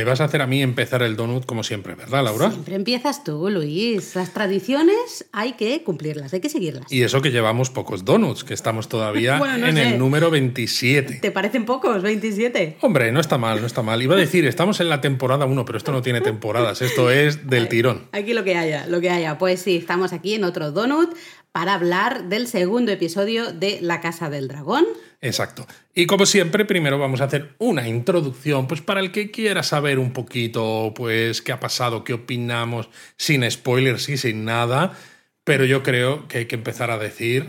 Me vas a hacer a mí empezar el donut como siempre, ¿verdad, Laura? Siempre empiezas tú, Luis. Las tradiciones hay que cumplirlas, hay que seguirlas. Y eso que llevamos pocos donuts, que estamos todavía Bueno, no en sé. el número 27. ¿Te parecen pocos? 27. Hombre, no está mal, no está mal. Iba a decir, estamos en la temporada 1, pero esto no tiene temporadas, esto es del tirón. Aquí lo que haya, lo que haya. Pues sí, estamos aquí en otro donut para hablar del segundo episodio de La Casa del Dragón. Exacto. Y como siempre, primero vamos a hacer una introducción, pues para el que quiera saber un poquito, pues qué ha pasado, qué opinamos, sin spoilers y sin nada. Pero yo creo que hay que empezar a decir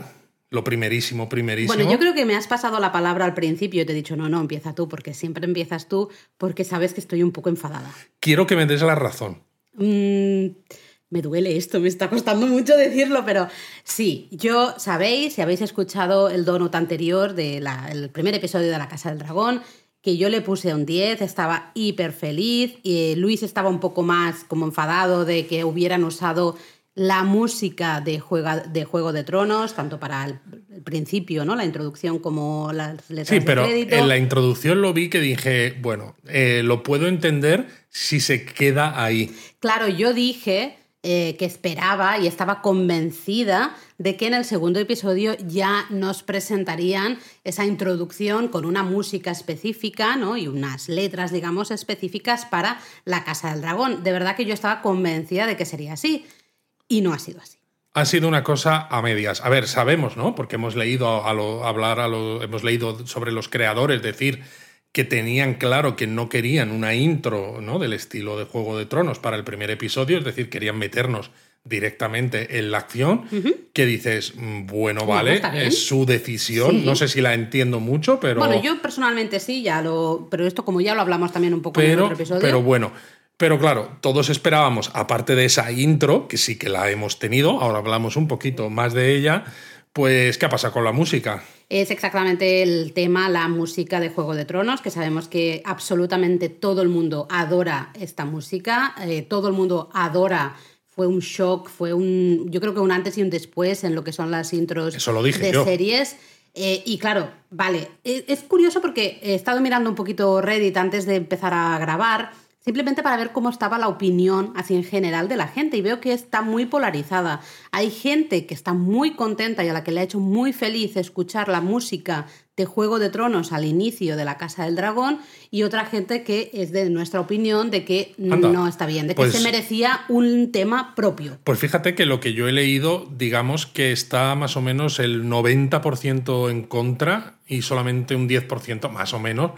lo primerísimo, primerísimo. Bueno, yo creo que me has pasado la palabra al principio y te he dicho, no, no, empieza tú, porque siempre empiezas tú, porque sabes que estoy un poco enfadada. Quiero que me des la razón. Mm, me duele esto, me está costando mucho decirlo, pero sí, yo sabéis, si habéis escuchado el donut anterior del primer episodio de La Casa del Dragón, que yo le puse un 10, estaba hiper feliz, y Luis estaba un poco más como enfadado de que hubieran usado la música de, Juega- de Juego de Tronos, tanto para el, el principio, ¿no? La introducción como las letras Sí, de pero crédito. en la introducción lo vi que dije, bueno, eh, lo puedo entender si se queda ahí. Claro, yo dije eh, que esperaba y estaba convencida de que en el segundo episodio ya nos presentarían esa introducción con una música específica ¿no? y unas letras, digamos, específicas para la Casa del Dragón. De verdad que yo estaba convencida de que sería así y no ha sido así. Ha sido una cosa a medias. A ver, sabemos, ¿no? Porque hemos leído a lo- hablar a lo, hemos leído sobre los creadores decir que tenían claro que no querían una intro, ¿no? Del estilo de Juego de Tronos para el primer episodio, es decir, querían meternos directamente en la acción, que dices, mm, bueno, vale, es su decisión, Sí. no sé si la entiendo mucho, pero... Bueno, yo personalmente sí, ya lo. Pero esto, como ya lo hablamos también un poco en pero, otro episodio. pero bueno. Pero claro, todos esperábamos, aparte de esa intro, que sí que la hemos tenido, ahora hablamos un poquito más de ella, pues ¿qué pasa con la música? Es exactamente el tema, la música de Juego de Tronos, que sabemos que absolutamente todo el mundo adora esta música, eh, todo el mundo adora, fue un shock, fue un, yo creo que un antes y un después en lo que son las intros Eso lo dije de yo. series. Eh, y claro, vale, es, es curioso porque he estado mirando un poquito Reddit antes de empezar a grabar, simplemente para ver cómo estaba la opinión así en general de la gente y veo que está muy polarizada. Hay gente que está muy contenta y a la que le ha hecho muy feliz escuchar la música de Juego de Tronos al inicio de la Casa del Dragón y otra gente que es de nuestra opinión de que Anda. no está bien, de que Pues- se merecía un tema propio. Pues fíjate que lo que yo he leído, digamos que está más o menos el 90% en contra y solamente un 10% más o menos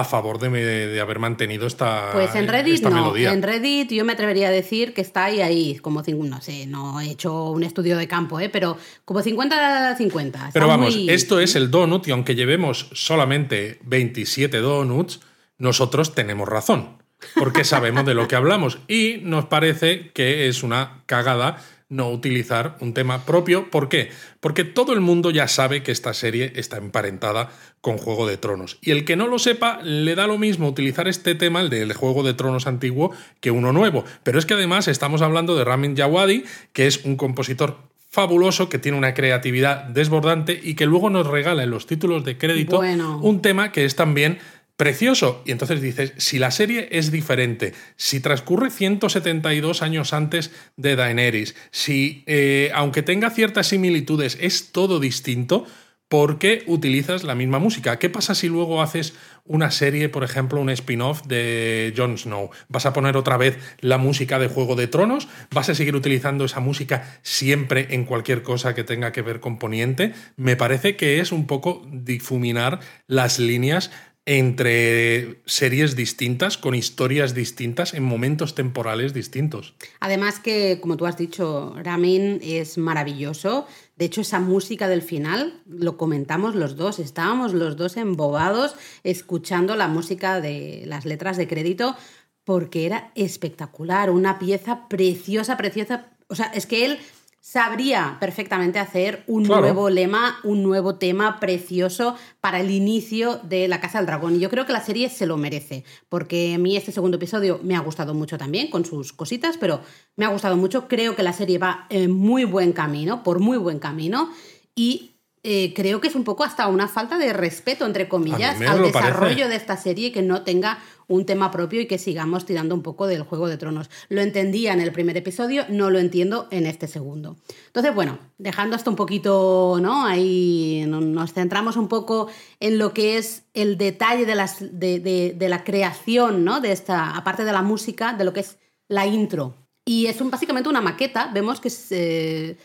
a favor de, me- de haber mantenido esta, Pues en Reddit esta no. melodía. En Reddit yo me atrevería a decir que está ahí, ahí, como, no sé, no he hecho un estudio de campo, ¿eh? pero como 50-50. Está Pero vamos, muy- esto es el donut y aunque llevemos solamente 27 donuts, nosotros tenemos razón, porque sabemos de lo que hablamos y nos parece que es una cagada no utilizar un tema propio. ¿Por qué? Porque todo el mundo ya sabe que esta serie está emparentada con Juego de Tronos. Y el que no lo sepa, le da lo mismo utilizar este tema, el del Juego de Tronos antiguo, que uno nuevo. Pero es que además estamos hablando de Ramin Djawadi, que es un compositor fabuloso, que tiene una creatividad desbordante y que luego nos regala en los títulos de crédito Bueno. un tema que es también precioso. Y entonces dices, si la serie es diferente, si transcurre 172 años antes de Daenerys, si, eh, aunque tenga ciertas similitudes, es todo distinto, ¿por qué utilizas la misma música? ¿Qué pasa si luego haces una serie, por ejemplo, un spin-off de Jon Snow? ¿Vas a poner otra vez la música de Juego de Tronos? ¿Vas a seguir utilizando esa música siempre en cualquier cosa que tenga que ver con Poniente? Me parece que es un poco difuminar las líneas entre series distintas, con historias distintas, en momentos temporales distintos. Además que, como tú has dicho, Ramin es maravilloso. De hecho, esa música del final, lo comentamos los dos, estábamos los dos embobados escuchando la música de las letras de crédito porque era espectacular, una pieza preciosa, preciosa. O sea, es que él sabría perfectamente hacer un nuevo lema, un nuevo tema precioso para el inicio de La Casa del Dragón. Y yo creo que la serie se lo merece, porque a mí este segundo episodio me ha gustado mucho también, con sus cositas, pero me ha gustado mucho. Creo que la serie va en muy buen camino, por muy buen camino, y eh, creo que es un poco hasta una falta de respeto, entre comillas, al desarrollo de esta serie que no tenga un tema propio y que sigamos tirando un poco del Juego de Tronos. Lo entendía en el primer episodio, no lo entiendo en este segundo. Entonces, bueno, dejando esto un poquito, ¿no? Ahí nos centramos un poco en lo que es el detalle de, las, de, la creación, ¿no? De esta, aparte de la música, de lo que es la intro. Y es un, básicamente una maqueta, vemos que se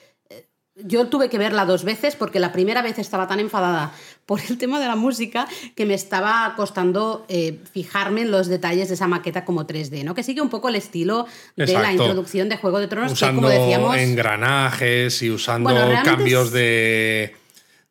yo tuve que verla dos veces porque la primera vez estaba tan enfadada por el tema de la música que me estaba costando eh, fijarme en los detalles de esa maqueta como 3D, ¿no? Que sigue un poco el estilo de la introducción de Juego de Tronos, usando que como decíamos. engranajes y usando cambios de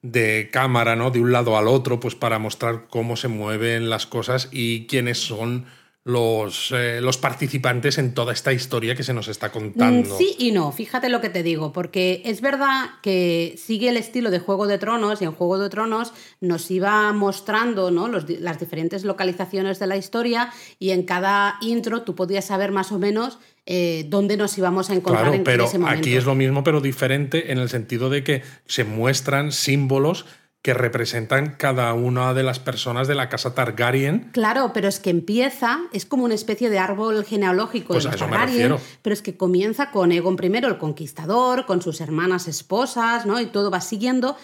de cámara, ¿no? De un lado al otro, pues para mostrar cómo se mueven las cosas y quiénes son los, eh, los, participantes en toda esta historia que se nos está contando. Mm, sí y no, fíjate lo que te digo, porque es verdad que sigue el estilo de Juego de Tronos y en Juego de Tronos nos iba mostrando ¿no? las diferentes localizaciones de la historia y en cada intro tú podías saber más o menos eh, dónde nos íbamos a encontrar claro, en pero ese momento. Aquí es lo mismo, pero diferente en el sentido de que se muestran símbolos que representan cada una de las personas de la casa Targaryen. Claro, pero es que empieza, es como una especie de árbol genealógico pues de Targaryen, pero es que comienza con Egon I, el conquistador, con sus hermanas esposas, ¿no? Y todo va siguiendo.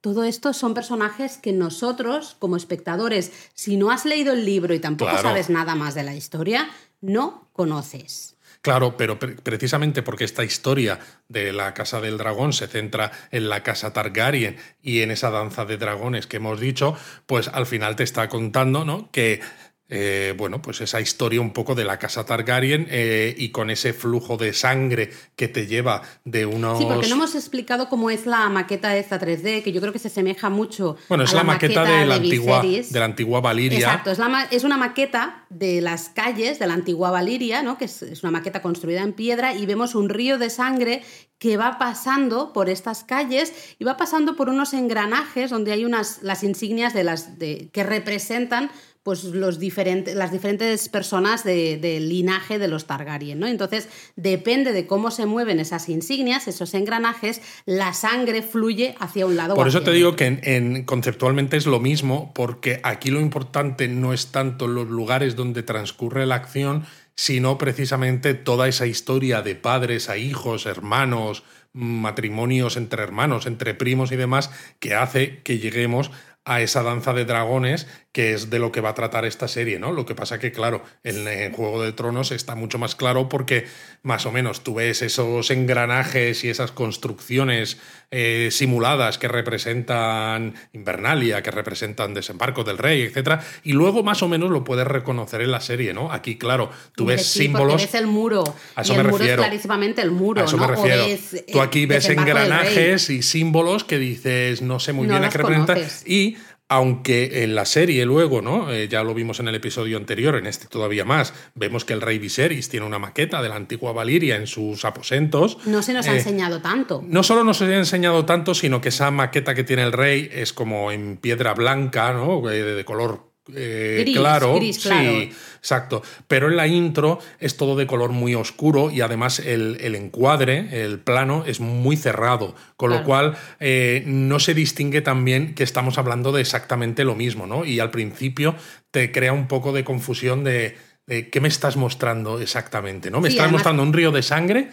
Todo esto son personajes que nosotros, como espectadores, si no has leído el libro y tampoco sabes nada más de la historia, no conoces. Claro, pero precisamente porque esta historia de la Casa del Dragón se centra en la Casa Targaryen y en esa danza de dragones que hemos dicho, pues al final te está contando ¿no? que eh, bueno, pues esa historia un poco de la casa Targaryen eh, y con ese flujo de sangre que te lleva de unos... Sí, porque no hemos explicado cómo es la maqueta esta 3D, que yo creo que se asemeja mucho Bueno, es la, maqueta, de, la antigua, de la antigua Valiria. Exacto, es, es, una maqueta de las calles de la antigua Valiria, ¿no? que es, es una maqueta construida en piedra y vemos un río de sangre que va pasando por estas calles y va pasando por unos engranajes donde hay unas las insignias de las de, que representan pues los diferentes, las diferentes personas del linaje de los Targaryen, ¿no? Entonces, depende de cómo se mueven esas insignias, esos engranajes, la sangre fluye hacia un lado. Por eso te digo que en, conceptualmente es lo mismo, porque aquí lo importante no es tanto los lugares donde transcurre la acción, sino precisamente toda esa historia de padres a hijos, hermanos, matrimonios entre hermanos, entre primos y demás, que hace que lleguemos a esa danza de dragones que es de lo que va a tratar esta serie, ¿no? Lo que pasa que, claro, en, el Juego de Tronos está mucho más claro porque más o menos tú ves esos engranajes y esas construcciones eh, simuladas que representan Invernalia, que representan Desembarco del Rey, etc. Y luego más o menos lo puedes reconocer en la serie, ¿no? Aquí, claro, tú ves símbolos... Ves el muro. A eso me refiero. es clarísimamente el muro, a eso me refiero. tú aquí eh, ves engranajes y símbolos que dices, no sé muy bien a qué representan. Y aunque en la serie luego, ¿no? Eh, ya lo vimos en el episodio anterior, en este todavía más, vemos que el rey Viserys tiene una maqueta de la antigua Valiria en sus aposentos. No se nos ha eh, enseñado tanto. No solo nos ha enseñado tanto, sino que esa maqueta que tiene el rey es como en piedra blanca, ¿no? Eh, de color eh, claro, sí, exacto. Pero en la intro es todo de color muy oscuro y además el, encuadre, el plano, es muy cerrado, con lo cual eh, no se distingue también que estamos hablando de exactamente lo mismo, ¿no? Y al principio te crea un poco de confusión de, qué me estás mostrando exactamente, ¿no? Me estás mostrando un río de sangre,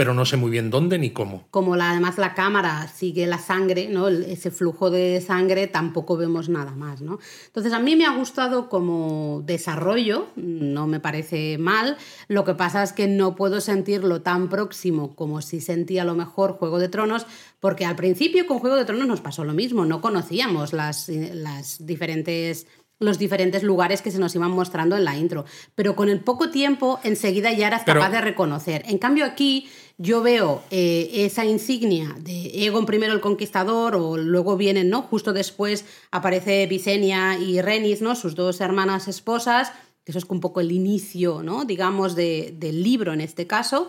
pero no sé muy bien dónde ni cómo. Como la, además la cámara sigue la sangre, ¿no? ese flujo de sangre, tampoco vemos nada más. ¿no? Entonces, a mí me ha gustado como desarrollo, no me parece mal. Lo que pasa es que no puedo sentirlo tan próximo como si sentía a lo mejor Juego de Tronos, porque al principio con Juego de Tronos nos pasó lo mismo, no conocíamos las, las diferentes los diferentes lugares que se nos iban mostrando en la intro. Pero con el poco tiempo, enseguida ya eras capaz de reconocer. En cambio, aquí yo veo eh, esa insignia de Egon I el Conquistador, o luego vienen, ¿no? Justo después aparece Visenya y Renis, ¿no? Sus dos hermanas esposas, que eso es un poco el inicio, ¿no? Digamos, del libro en este caso.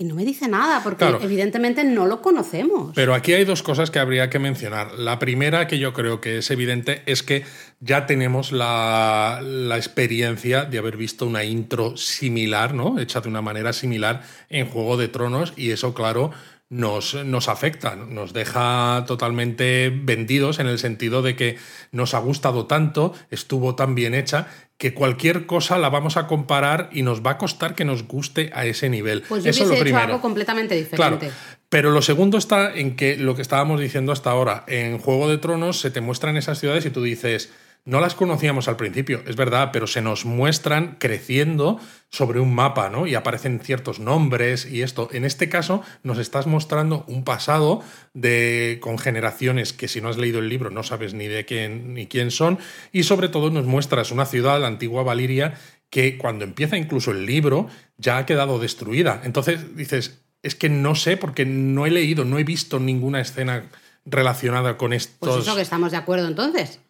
Y no me dice nada, porque evidentemente no lo conocemos. Pero aquí hay dos cosas que habría que mencionar. La primera, que yo creo que es evidente, es que ya tenemos la, la, experiencia de haber visto una intro similar, ¿no? Hecha de una manera similar en Juego de Tronos, y eso, claro, nos, nos, afecta, nos deja totalmente vendidos en el sentido de que nos ha gustado tanto, estuvo tan bien hecha, que cualquier cosa la vamos a comparar y nos va a costar que nos guste a ese nivel. Pues yo Eso es lo hecho algo completamente diferente. pero lo segundo está en que lo que estábamos diciendo hasta ahora, en Juego de Tronos se te muestran esas ciudades y tú dices, no las conocíamos al principio, es verdad, pero se nos muestran creciendo sobre un mapa, ¿no? Y aparecen ciertos nombres y esto. En este caso, nos estás mostrando un pasado de, con generaciones que si no has leído el libro no sabes ni de quién ni quién son. Y sobre todo nos muestras una ciudad, la antigua Valiria, que cuando empieza incluso el libro ya ha quedado destruida. Entonces dices, es que no sé porque no he leído, no he visto ninguna escena relacionada con estos. Pues eso que estamos de acuerdo entonces.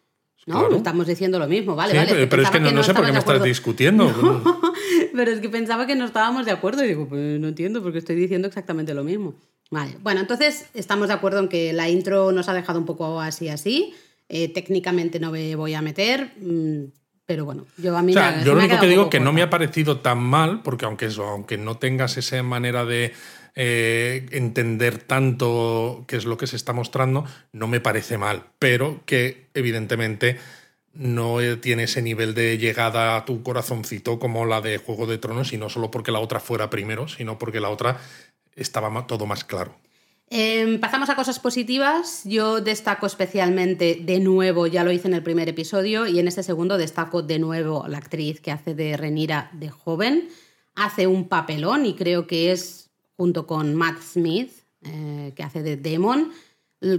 ¿No? Estamos diciendo lo mismo, vale, vale. Pero, es que no, sé por qué me estás discutiendo. pero es que pensaba que no estábamos de acuerdo y digo, pues no entiendo porque estoy diciendo exactamente lo mismo. Vale, bueno, entonces estamos de acuerdo en que la intro nos ha dejado un poco así, así. Eh, técnicamente no me voy a meter, mm, pero bueno, yo a mí... yo lo único que digo que no me ha parecido tan mal, porque aunque, eso, aunque no tengas esa manera de eh, entender tanto qué es lo que se está mostrando, no me parece mal, pero que evidentemente no tiene ese nivel de llegada a tu corazoncito como la de Juego de Tronos, y no solo porque la otra fuera primero, sino porque la otra estaba todo más claro. Em, pasamos a cosas positivas. Yo destaco especialmente de nuevo, ya lo hice en el primer episodio, y en este segundo destaco de nuevo la actriz que hace de Renira de joven. Hace un papelón y creo que es junto con Matt Smith, eh, que hace de Demon,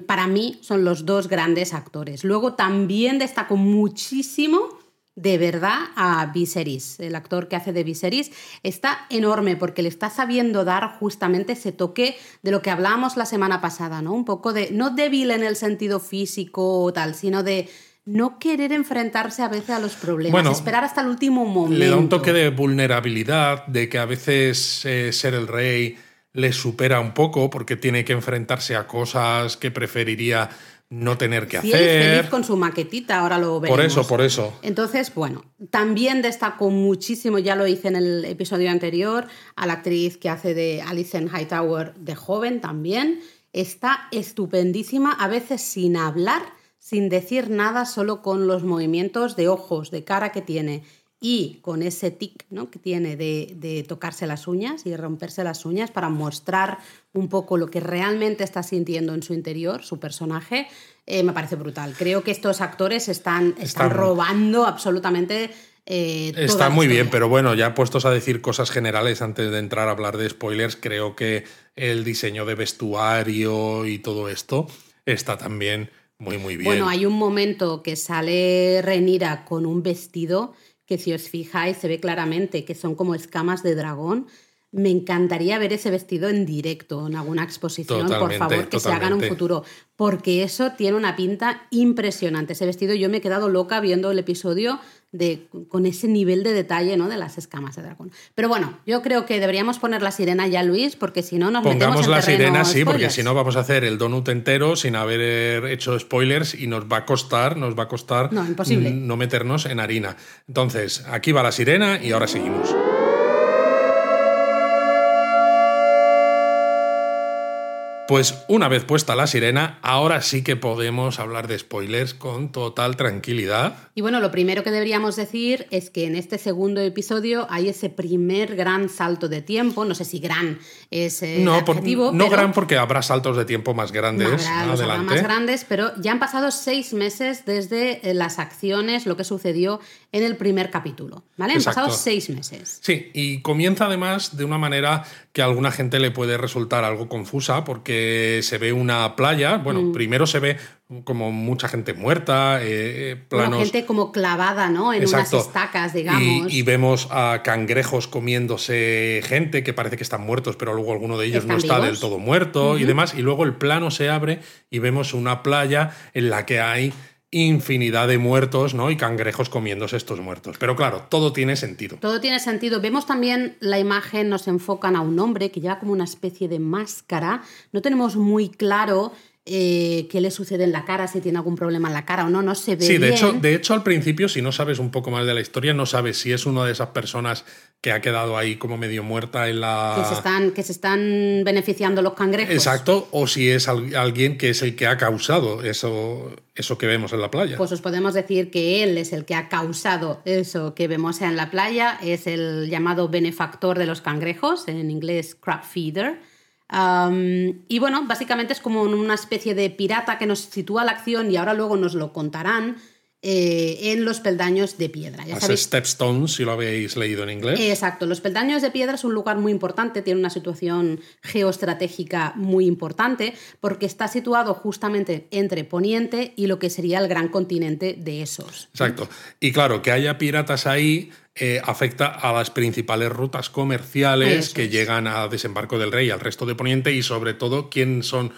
para mí son los dos grandes actores. Luego también destaco muchísimo de verdad a Viserys. El actor que hace de Viserys está enorme porque le está sabiendo dar justamente ese toque de lo que hablábamos la semana pasada, ¿no? Un poco de, no débil en el sentido físico o tal, sino de no querer enfrentarse a veces a los problemas, esperar hasta el último momento. Le da un toque de vulnerabilidad, de que a veces eh, ser el rey le supera un poco porque tiene que enfrentarse a cosas que preferiría no tener que hacer. Es feliz con su maquetita, ahora lo veremos. Por eso, por eso. Entonces, bueno, también destacó muchísimo, ya lo hice en el episodio anterior, a la actriz que hace de Alison Hightower de joven también. Está estupendísima, a veces sin hablar, sin decir nada, solo con los movimientos de ojos, de cara que tiene y con ese tic ¿no? que tiene de, tocarse las uñas y romperse las uñas para mostrar un poco lo que realmente está sintiendo en su interior, su personaje, eh, me parece brutal. Creo que estos actores están, están, robando absolutamente... Eh, está muy bien, pero bueno, ya puestos a decir cosas generales antes de entrar a hablar de spoilers, creo que el diseño de vestuario y todo esto está también muy, muy bien. Bueno, hay un momento que sale Renira con un vestido que si os fijáis se ve claramente que son como escamas de dragón. Me encantaría ver ese vestido en directo, en alguna exposición, por favor, que se haga en un futuro, porque eso tiene una pinta impresionante. Ese vestido yo me he quedado loca viendo el episodio de, con ese nivel de detalle ¿no? de las escamas de dragón. Pero bueno, yo creo que deberíamos poner la sirena ya, Luis, porque si no nos Pongamos la sirena, sí, porque si no vamos a hacer el donut entero sin haber hecho spoilers y nos va a costar, nos va a costar no, imposible. no meternos en harina. Entonces, aquí va la sirena y ahora seguimos. Pues una vez puesta la sirena, ahora sí que podemos hablar de spoilers con total tranquilidad. Y bueno, lo primero que deberíamos decir es que en este segundo episodio hay ese primer gran salto de tiempo, no sé si gran es eh, no, no gran porque habrá saltos de tiempo más grandes más, adelante. Más grandes, pero ya han pasado seis meses desde eh, las acciones, lo que sucedió en el primer capítulo, ¿vale? Han pasado seis meses. Sí, y comienza además de una manera que a alguna gente le puede resultar algo confusa porque se ve una playa, bueno, mm. primero se ve como mucha gente muerta, eh, eh gente como clavada, ¿no? En unas estacas, digamos. Y, vemos a cangrejos comiéndose gente que parece que están muertos, pero luego alguno de ellos no está del todo muerto y demás. Y luego el plano se abre y vemos una playa en la que hay infinidad de muertos, ¿no? Y cangrejos comiéndose estos muertos. Pero claro, todo tiene sentido. Todo tiene sentido. Vemos también la imagen, nos enfocan a un hombre que lleva como una especie de máscara. No tenemos muy claro eh, qué le sucede en la cara, si tiene algún problema en la cara o no, no se ve. Sí, de, bien. Hecho, de hecho, al principio, si no sabes un poco más de la historia, no sabes si es una de esas personas que ha quedado ahí como medio muerta en la. Que se están, que se están beneficiando los cangrejos. Exacto, o si es alguien que es el que ha causado eso, eso que vemos en la playa. Pues os podemos decir que él es el que ha causado eso que vemos en la playa, es el llamado benefactor de los cangrejos, en inglés crab feeder. Um, y bueno, básicamente es como una especie de pirata que nos sitúa la acción y ahora luego nos lo contarán eh, en los peldaños de piedra. Ya sabéis, Stepstones, si lo habéis leído en inglés. Exacto, los peldaños de piedra es un lugar muy importante, tiene una situación geoestratégica muy importante, porque está situado justamente entre Poniente y lo que sería el gran continente de esos. Exacto. Y claro, que haya piratas ahí eh, afecta a las principales rutas comerciales Eso que es. llegan a Desembarco del Rey, al resto de Poniente y sobre todo quién son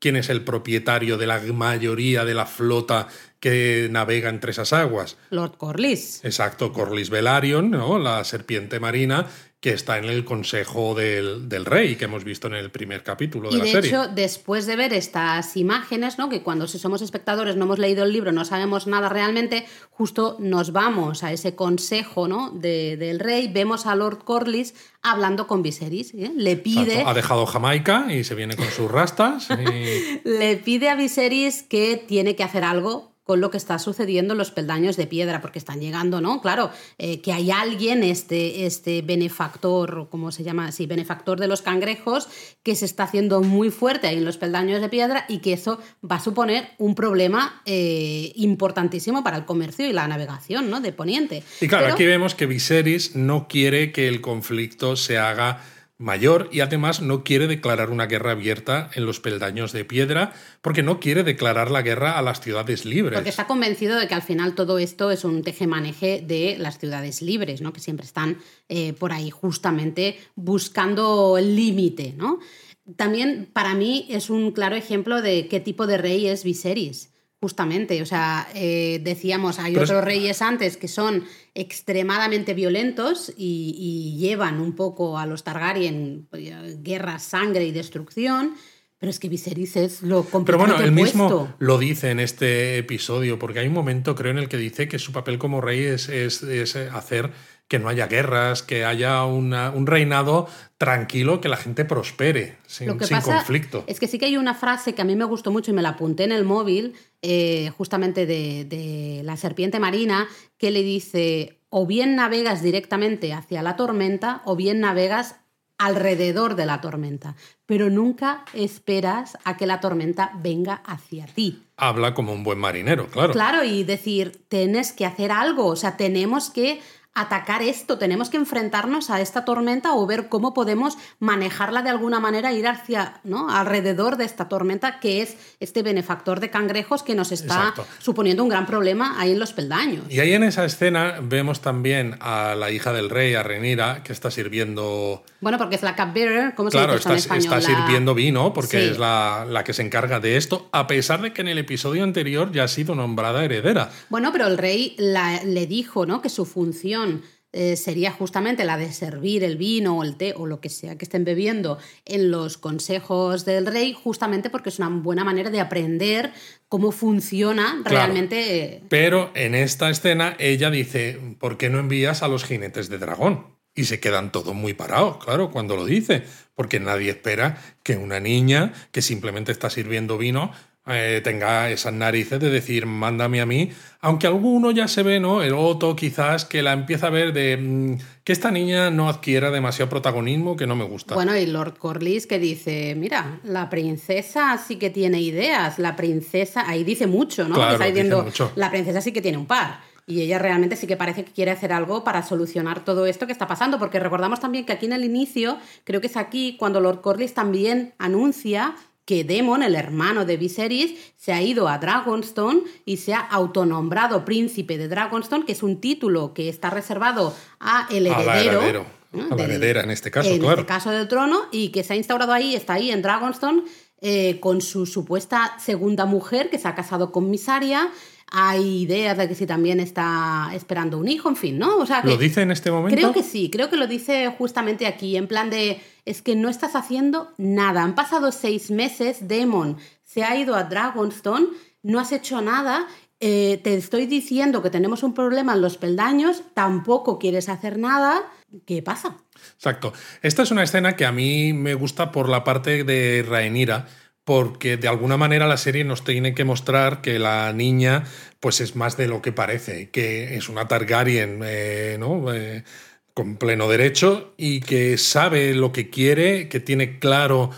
quién es el propietario de la mayoría de la flota que navega entre esas aguas. Lord Corlys. Exacto, Corlys Velaryon, ¿no? la serpiente marina que está en el consejo del, del rey que hemos visto en el primer capítulo de Y la de serie. hecho, después de ver estas imágenes, ¿no? que cuando si somos espectadores no hemos leído el libro, no sabemos nada realmente, justo nos vamos a ese consejo ¿no? de- del rey, vemos a Lord Corlys hablando con Viserys, ¿eh? le pide, Exacto, Ha dejado Jamaica y se viene con sus rastas. y- le pide a Viserys que tiene que hacer algo con lo que está sucediendo en los peldaños de piedra, porque están llegando, ¿no? Claro, eh, que hay alguien, este, este benefactor, ¿cómo se llama? Sí, benefactor de los cangrejos, que se está haciendo muy fuerte ahí en los peldaños de piedra y que eso va a suponer un problema eh, importantísimo para el comercio y la navegación, ¿no? De Poniente. Y claro, Pero- aquí vemos que Viserys no quiere que el conflicto se haga mayor y además no quiere declarar una guerra abierta en los peldaños de piedra porque no quiere declarar la guerra a las ciudades libres. Porque está convencido de que al final todo esto es un tejemaneje de las ciudades libres, ¿no? Que siempre están eh, por ahí justamente buscando el límite, ¿no? También para mí es un claro ejemplo de qué tipo de rey es Viserys. Justamente, o sea, eh, decíamos, hay Pero es- otros reyes antes que son extremadamente violentos y, y llevan un poco a los Targaryen eh, guerra, sangre y destrucción, pero es que Viserys es lo Pero bueno, él mismo lo dice en este episodio, porque hay un momento, creo, en el que dice que su papel como rey es, es- es hacer que no haya guerras, que haya una- un reinado tranquilo, que la gente prospere, sin, Lo que sin pasa conflicto. es que sí que hay una frase que a mí me gustó mucho y me la apunté en el móvil, eh, justamente de, de la serpiente marina, que le dice, o bien navegas directamente hacia la tormenta, o bien navegas alrededor de la tormenta, pero nunca esperas a que la tormenta venga hacia ti. Habla como un buen marinero, claro. Claro, y decir, tienes que hacer algo, o sea, tenemos que atacar esto, tenemos que enfrentarnos a esta tormenta o ver cómo podemos manejarla de alguna manera, ir hacia, ¿no? alrededor de esta tormenta que es este benefactor de cangrejos que nos está Exacto. suponiendo un gran problema ahí en los peldaños. Y ahí en esa escena vemos también a la hija del rey, a Renira, que está sirviendo. Bueno, porque es la cupbearer, ¿cómo se Claro, dice esto está, en español? está sirviendo vino porque Sí. es la, la que se encarga de esto, a pesar de que en el episodio anterior ya ha sido nombrada heredera. Bueno, pero el rey la- le dijo ¿no? que su función eh, sería justamente la de servir el vino o el té o lo que sea que estén bebiendo en los consejos del rey, justamente porque es una buena manera de aprender cómo funciona Claro. realmente. eh, Pero en esta escena ella dice, ¿por qué no envías a los jinetes de dragón? Y se quedan todos muy parados, claro, cuando lo dice, porque nadie espera que una niña que simplemente está sirviendo vino eh, tenga esas narices de decir, mándame a mí, aunque alguno ya se ve, ¿no? El Otto quizás que la empieza a ver de mm, que esta niña no adquiera demasiado protagonismo que no me gusta. Bueno, y Lord Corlys que dice, mira, la princesa sí que tiene ideas, la princesa, ahí dice mucho, ¿no? Claro, Está diciendo, mucho. la princesa sí que tiene un par. Y ella realmente sí que parece que quiere hacer algo para solucionar todo esto que está pasando, porque recordamos también que aquí en el inicio, creo que es aquí cuando Lord Corlys también anuncia que Demon, el hermano de Viserys, se ha ido a Dragonstone y se ha autonombrado príncipe de Dragonstone, que es un título que está reservado a el heredero. A la del- heredera en este caso, en claro. este caso del trono, y que se ha instaurado ahí, está ahí en Dragonstone, eh, con su supuesta segunda mujer que se ha casado con Misaria. Hay ideas de que si también está esperando un hijo, en fin, ¿no? O sea, ¿Lo dice en este momento? Creo que sí, creo que lo dice justamente aquí, en plan de, es que no estás haciendo nada. Han pasado seis meses, Demon se ha ido a Dragonstone, no has hecho nada eh, te estoy diciendo que tenemos un problema en los peldaños, tampoco quieres hacer nada, ¿qué pasa? Exacto. Esta es una escena que a mí me gusta por la parte de Rhaenyra, porque de alguna manera la serie nos tiene que mostrar que la niña pues es más de lo que parece, que es una Targaryen, eh, ¿no? Eh, con pleno derecho y que sabe lo que quiere, que tiene claro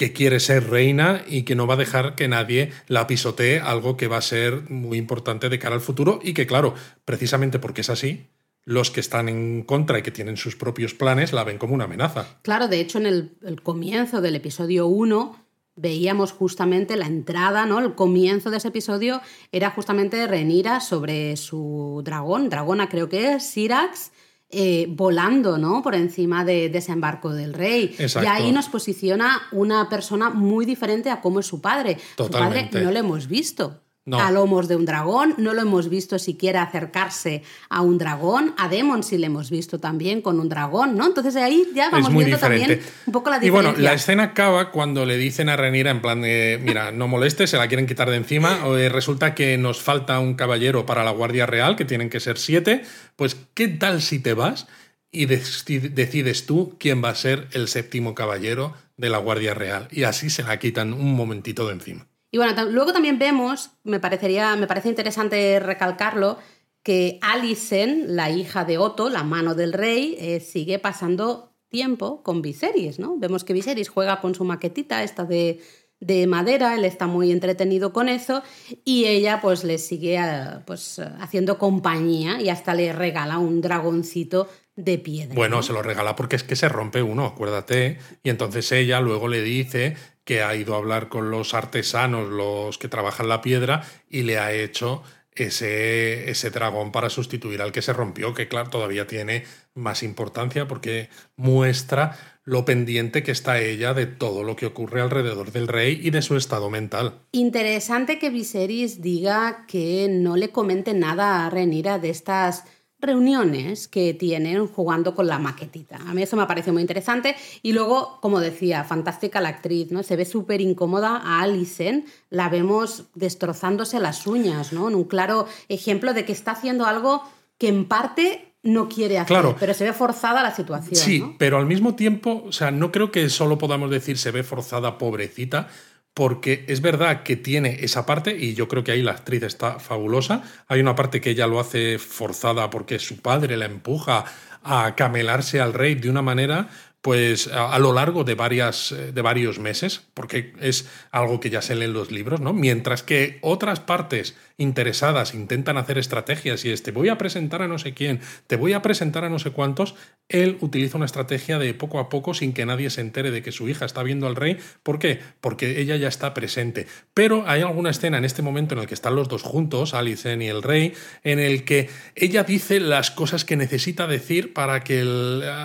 que quiere ser reina y que no va a dejar que nadie la pisotee, algo que va a ser muy importante de cara al futuro y que, claro, precisamente porque es así, los que están en contra y que tienen sus propios planes la ven como una amenaza. Claro, de hecho, en el, comienzo del episodio 1 veíamos justamente la entrada, ¿no? El comienzo de ese episodio era justamente Renira sobre su dragón, dragona creo que es, Sirax, eh, volando ¿no? por encima de desembarco del rey. Y ahí nos posiciona una persona muy diferente a cómo es su padre. Su padre no lo hemos visto a lomos de un dragón, no lo hemos visto siquiera acercarse a un dragón, a Demon sí le hemos visto también con un dragón, ¿no? Entonces ahí ya vamos viendo también un poco la diferencia. Y bueno, la escena acaba cuando le dicen a Renira en plan de, mira, no molestes, se la quieren quitar de encima, o, resulta que nos falta un caballero para la Guardia Real, que tienen que ser siete, pues ¿qué tal si te vas? y decides tú quién va a ser el séptimo caballero de la Guardia Real. Y así se la quitan un momentito de encima. Y bueno, luego también vemos, me, parecería, me parece interesante recalcarlo, que Alicent, la hija de Otto, la mano del rey, eh, sigue pasando tiempo con Viserys, ¿no? Vemos que Viserys juega con su maquetita, esta de, de madera, él está muy entretenido con eso y ella pues le sigue eh, pues, haciendo compañía y hasta le regala un dragoncito de piedra. Bueno, se lo regala porque es que se rompe uno, acuérdate, y entonces ella luego le dice que ha ido a hablar con los artesanos, los que trabajan la piedra, y le ha hecho ese, ese dragón para sustituir al que se rompió, que claro, todavía tiene más importancia porque muestra lo pendiente que está ella de todo lo que ocurre alrededor del rey y de su estado mental. Interesante que Viserys diga que no le comente nada a Renira de estas reuniones que tienen jugando con la maquetita. A mí eso me parece muy interesante. Y luego, como decía, fantástica la actriz, ¿no? Se ve súper incómoda a Alison, la vemos destrozándose las uñas, ¿no? En un claro ejemplo de que está haciendo algo que en parte no quiere hacer, claro. pero se ve forzada la situación. Sí, pero al mismo tiempo, o sea, no creo que solo podamos decir se ve forzada, pobrecita, porque es verdad que tiene esa parte, y yo creo que ahí la actriz está fabulosa. Hay una parte que ella lo hace forzada porque su padre la empuja a camelarse al rey de una manera pues a, lo largo de, varias, eh, de varios meses, porque es algo que ya se lee en los libros, ¿no? Mientras que otras partes interesadas intentan hacer estrategias y es te voy a presentar a no sé quién, te voy a presentar a no sé cuántos, él utiliza una estrategia de poco a poco sin que nadie se entere de que su hija está viendo al rey. ¿Por qué? Porque ella ya está presente. Pero hay alguna escena en este momento en el que están los dos juntos, Alicen y el rey, en el que ella dice las cosas que necesita decir para que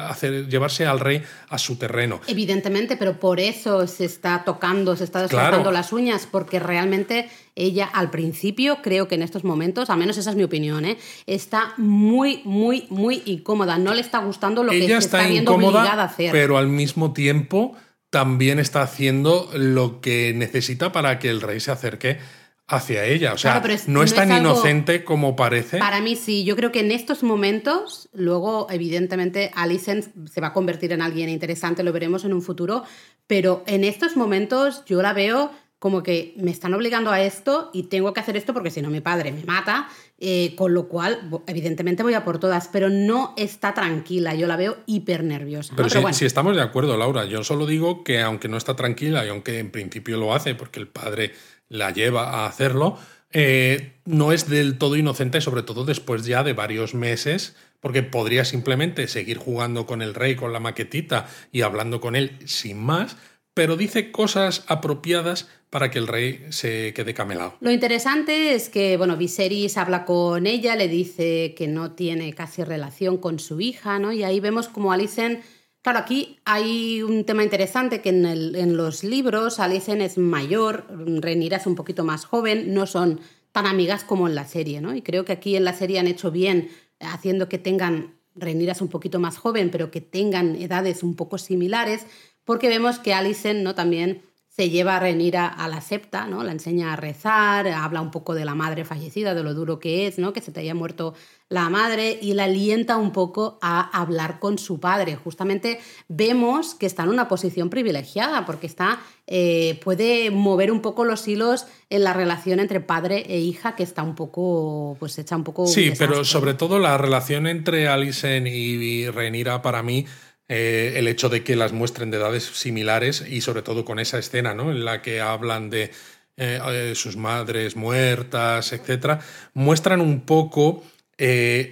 hacer, llevarse al rey a su terreno. Evidentemente, pero por eso se está tocando, se está desgarrando las uñas, porque realmente ella al principio, creo que en estos momentos, al menos esa es mi opinión, ¿eh? está muy, muy, muy incómoda. No le está gustando lo que se está, viendo obligada a hacer. Pero al mismo tiempo también está haciendo lo que necesita para que el rey se acerque hacia ella. O sea, no, es, tan inocente como parece. Para mí sí, yo creo que en estos momentos, luego evidentemente Alicent se va a convertir en alguien interesante, lo veremos en un futuro, pero en estos momentos yo la veo como que me están obligando a esto y tengo que hacer esto porque si no mi padre me mata, eh, con lo cual evidentemente voy a por todas, pero no está tranquila, yo la veo hiper nerviosa. Pero, si, estamos de acuerdo, Laura, yo solo digo que aunque no está tranquila y aunque en principio lo hace porque el padre la lleva a hacerlo, eh, no es del todo inocente, sobre todo después ya de varios meses, porque podría simplemente seguir jugando con el rey, con la maquetita y hablando con él sin más, pero dice cosas apropiadas para que el rey se quede camelado. Lo interesante es que, bueno, Viserys habla con ella, le dice que no tiene casi relación con su hija, ¿no? Y ahí vemos como Alicent Claro, aquí hay un tema interesante que en, los libros Alicent es mayor, Rhaenyra es un poquito más joven, no son tan amigas como en la serie, ¿no? Y creo que aquí en la serie han hecho bien haciendo que tengan, Rhaenyra es un poquito más joven, pero que tengan edades un poco similares, porque vemos que Alicent, ¿no? También se lleva a Rhaenyra a la septa, ¿no? La enseña a rezar, habla un poco de la madre fallecida, de lo duro que es, ¿no? Que se te haya muerto la madre y la alienta un poco a hablar con su padre. Justamente vemos que está en una posición privilegiada porque está, eh, puede mover un poco los hilos en la relación entre padre e hija que está un poco, pues hecha un poco... Sí, un pero sobre todo la relación entre Alicent y Rhaenyra para mí eh, el hecho de que las muestren de edades similares y sobre todo con esa escena ¿no? en la que hablan de eh, eh, sus madres muertas, etcétera, muestran un poco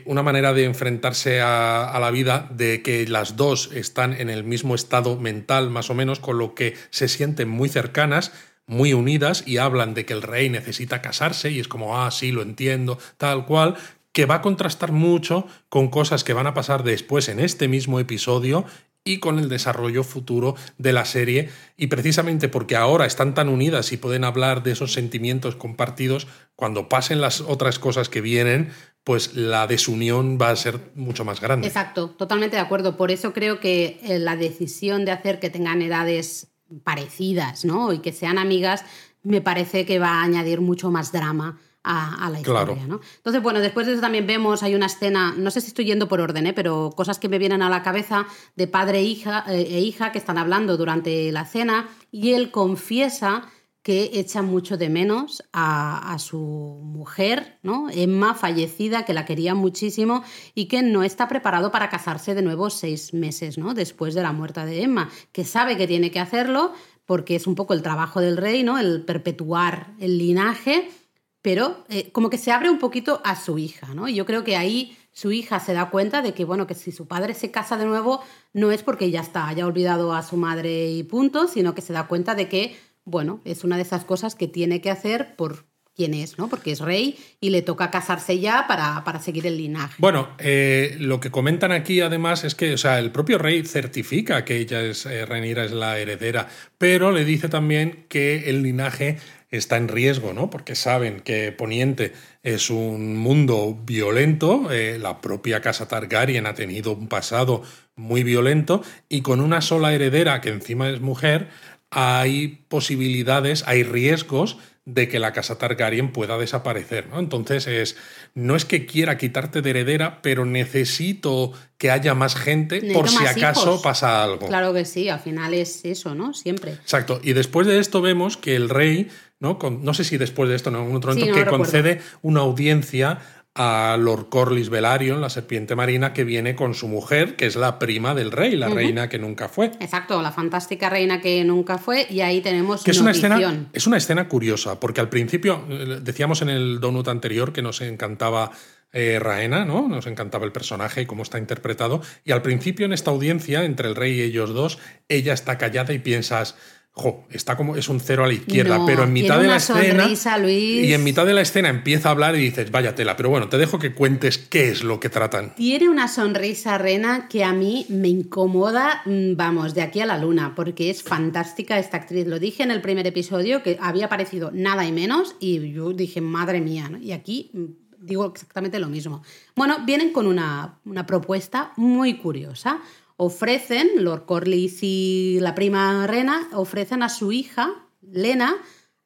una manera de enfrentarse a, a la vida de que las dos están en el mismo estado mental más o menos, con lo que se sienten muy cercanas, muy unidas y hablan de que el rey necesita casarse y es como, ah, sí, lo entiendo, tal cual, que va a contrastar mucho con cosas que van a pasar después en este mismo episodio y con el desarrollo futuro de la serie. Y precisamente porque ahora están tan unidas y pueden hablar de esos sentimientos compartidos, cuando pasen las otras cosas que vienen, pues la desunión va a ser mucho más grande. Exacto, totalmente de acuerdo. Por eso creo que eh, la decisión de hacer que tengan edades parecidas, ¿no? Y que sean amigas, me parece que va a añadir mucho más drama a, a la historia, Claro. ¿no? Entonces, bueno, después de eso también vemos, hay una escena, no sé si estoy yendo por orden, ¿eh? pero cosas que me vienen a la cabeza de padre e hija, eh, e hija que están hablando durante la cena y él confiesa que echa mucho de menos a, a su mujer, ¿no? Emma, fallecida, que la quería muchísimo y que no está preparado para casarse de nuevo seis meses, ¿no? Después de la muerte de Emma, que sabe que tiene que hacerlo porque es un poco el trabajo del rey, ¿no? El perpetuar el linaje, pero eh, como que se abre un poquito a su hija, ¿no? Y yo creo que ahí su hija se da cuenta de que, bueno, que si su padre se casa de nuevo, no es porque ya está, haya olvidado a su madre y punto, sino que se da cuenta de que, bueno, es una de esas cosas que tiene que hacer por quién es, ¿no? Porque es rey y le toca casarse ya para, para seguir el linaje. Bueno, eh, lo que comentan aquí además es que, o sea, el propio rey certifica que ella es, eh, Rhaenyra es la heredera, pero le dice también que el linaje está en riesgo, ¿no? Porque saben que Poniente es un mundo violento, eh, la propia casa Targaryen ha tenido un pasado muy violento y con una sola heredera que encima es mujer, hay posibilidades, hay riesgos de que la casa Targaryen pueda desaparecer, ¿no? Entonces es no es que quiera quitarte de heredera, pero necesito que haya más gente por si acaso hijos. pasa algo. Claro que sí, al final es eso, ¿no? Siempre. Exacto. Y después de esto vemos que el rey, ¿no? Con- no sé si después de esto, no, en algún otro Sí, momento, no que concede una audiencia a Lord Corlys Velaryon, la serpiente marina, que viene con su mujer, que es la prima del rey, la reina que nunca fue. Exacto, la fantástica reina que nunca fue y ahí tenemos Que es una, escena, es una escena curiosa, porque al principio, eh, decíamos en el donut anterior que nos encantaba eh, Raena, ¿no? Nos encantaba el personaje y cómo está interpretado. Y al principio, en esta audiencia, entre el rey y ellos dos, ella está callada y piensas. Jo, está como es un cero a la izquierda, No, pero en mitad de la escena sonrisa, Luis. y en mitad de la escena empieza a hablar y dices, vaya tela, pero bueno, te dejo que cuentes qué es lo que tratan. Tiene una sonrisa Rena que a mí me incomoda, mm, vamos, de aquí a la luna, porque es fantástica esta actriz. Lo dije en el primer episodio que había parecido nada y menos y yo dije, madre mía, ¿no? Y aquí mm, digo exactamente lo mismo. Bueno, vienen con una, una propuesta muy curiosa. Ofrecen, Lord Corlys y la prima Rena, ofrecen a su hija, Lena,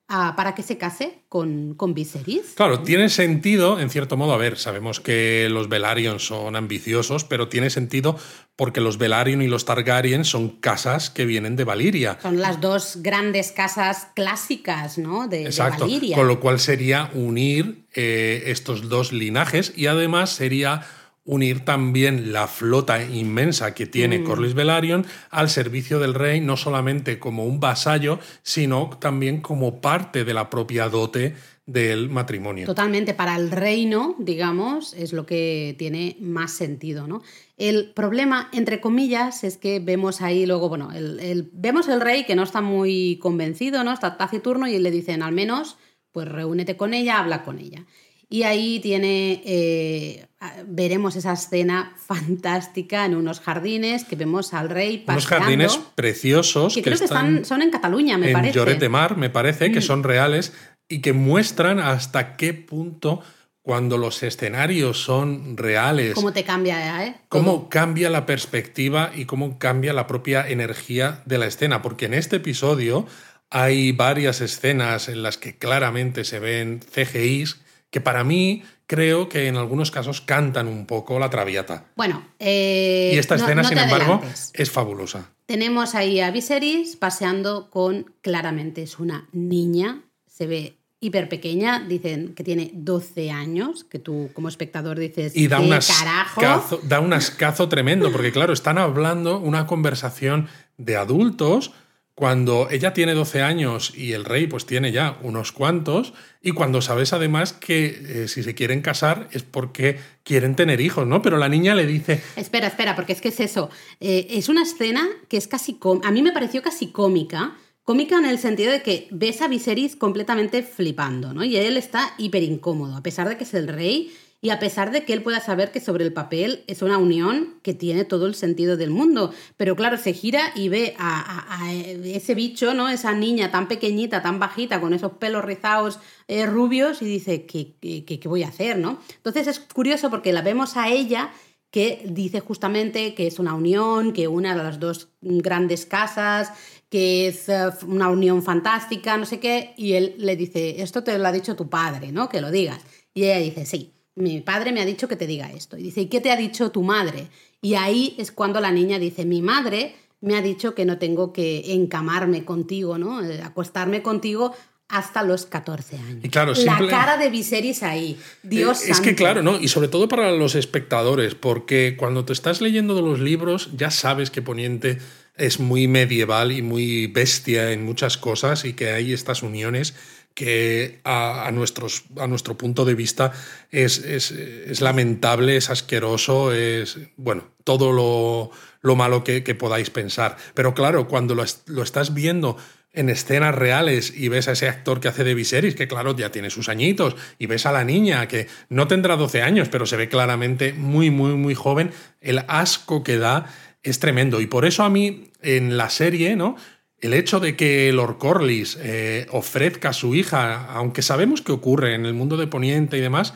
a- para que se case con, con Viserys. Claro, tiene sentido, en cierto modo, a ver, sabemos que los Velaryon son ambiciosos, pero tiene sentido porque los Velaryon y los Targaryen son casas que vienen de Valiria. Son las dos grandes casas clásicas, ¿no? De, de Exacto. Valiria. Con lo cual sería unir eh, estos dos linajes y además sería unir también la flota inmensa que Mm. tiene Corlys Velaryon al servicio del rey, no solamente como un vasallo, sino también como parte de la propia dote del matrimonio. Totalmente, para el reino, digamos, es lo que tiene más sentido, ¿no? El problema, entre comillas, es que vemos ahí luego, bueno, el, el- vemos el rey que no está muy convencido, ¿no? Está taciturno y le dicen, al menos, pues reúnete con ella, habla con ella. Y ahí tiene, eh, veremos esa escena fantástica en unos jardines que vemos al rey Unos jardines preciosos. Que, creo que están, son en Cataluña, me en parece. Lloret de Mar, me parece, que Mm. son reales y que muestran hasta qué punto cuando los escenarios son reales, ¿Cómo te cambia, eh? cómo cambia la perspectiva y cómo cambia la propia energía de la escena. Porque en este episodio hay varias escenas en las que claramente se ven CGIs que para mí creo que en algunos casos cantan un poco la traviata. Bueno, eh, y esta escena, no sin embargo, adelantes. es fabulosa. Tenemos ahí a Viserys paseando con, claramente es una niña, se ve hiper pequeña, dicen que tiene 12 años, que tú como espectador dices, Y da ¿qué un, carajo? ascazo, da un ascazo tremendo, porque claro, están hablando una conversación de adultos cuando ella tiene 12 años y el rey pues tiene ya unos cuantos, y cuando sabes además que eh, si se quieren casar es porque quieren tener hijos, ¿no? Pero la niña le dice, Espera, espera, porque es que es eso. Eh, es una escena que es casi... A mí me pareció casi cómica. Cómica en el sentido de que ves a Viserys completamente flipando, ¿no? Y él está hiper incómodo, a pesar de que es el rey y a pesar de que él pueda saber que sobre el papel es una unión que tiene todo el sentido del mundo. Pero claro, se gira y ve a, ese bicho, ¿no? Esa niña tan pequeñita, tan bajita, con esos pelos rizados eh, rubios y dice, ¿qué, qué, qué- qué voy a hacer, no? Entonces es curioso porque la vemos a ella que dice justamente que es una unión, que une a las dos grandes casas, que es eh, una unión fantástica, no sé qué, y él le dice, esto te lo ha dicho tu padre, ¿no? Que lo digas. Y ella dice, sí, mi padre me ha dicho que te diga esto. Y dice, ¿y qué te ha dicho tu madre? Y ahí es cuando la niña dice, mi madre me ha dicho que no tengo que encamarme contigo, ¿no? Eh, Acostarme contigo hasta los 14 años. Y claro, la simple- cara de Viserys ahí. Dios Eh, es que claro, ¿no? Y sobre todo para los espectadores, porque cuando te estás leyendo de los libros ya sabes que Poniente es muy medieval y muy bestia en muchas cosas y que hay estas uniones que a, a nuestros, a nuestro punto de vista es, es- es lamentable, es asqueroso, es, bueno, todo lo, lo malo que, podáis pensar. Pero claro, cuando lo, lo estás viendo en escenas reales y ves a ese actor que hace de Viserys, que claro, ya tiene sus añitos, y ves a la niña que no tendrá 12 años, pero se ve claramente muy, muy, muy joven, el asco que da es tremendo. Y por eso a mí, en la serie, ¿no? El hecho de que Lord Corlys eh, ofrezca a su hija, aunque sabemos que ocurre en el mundo de Poniente y demás,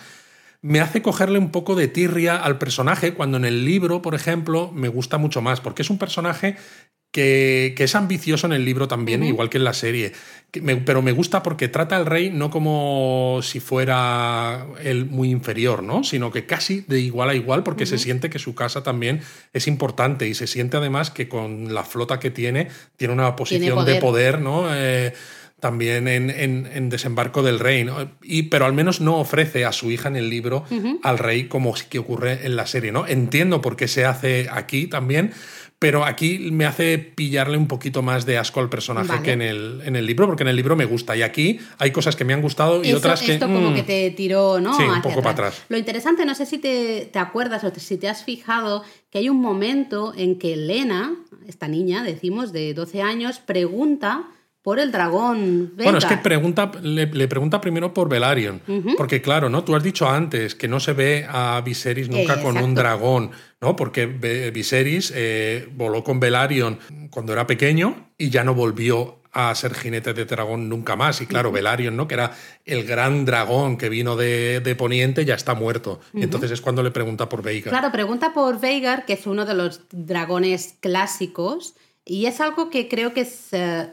me hace cogerle un poco de tirria al personaje, cuando en el libro, por ejemplo, me gusta mucho más, porque es un personaje que, que es ambicioso en el libro también, igual que en la serie. Que me- pero me gusta porque trata al rey no como si fuera él muy inferior, ¿no? Sino que casi de igual a igual, porque se siente que su casa también es importante y se siente además que con la flota que tiene, tiene una posición de poder. poder, ¿no? Eh, también en, en- en desembarco del rey, ¿no? Y, pero al menos no ofrece a su hija en el libro al rey como sí que ocurre en la serie, ¿no? Entiendo por qué se hace aquí también, pero aquí me hace pillarle un poquito más de asco al personaje Vale. que en el, en el libro, porque en el libro me gusta. Y aquí hay cosas que me han gustado y Eso- otras que. Esto como mm, que te tiró, ¿no? Sí, un poco para atrás. Lo interesante, no sé si te, te acuerdas o te- si te has fijado, que hay un momento en que Lena, esta niña, decimos, de 12 años, pregunta por el dragón. Bueno, es que pregunta, le, le pregunta primero por Velaryon. Porque, claro, ¿no? Tú has dicho antes que no se ve a Viserys nunca Eh, con un dragón, ¿no? Porque Viserys eh, voló con Velaryon cuando era pequeño y ya no volvió a ser jinete de dragón nunca más. Y claro, Velaryon, ¿no? Que era el gran dragón que vino de, de Poniente, ya está muerto. Y entonces es cuando le pregunta por Veigar. Claro, pregunta por Veigar, que es uno de los dragones clásicos, y es algo que creo que es, eh,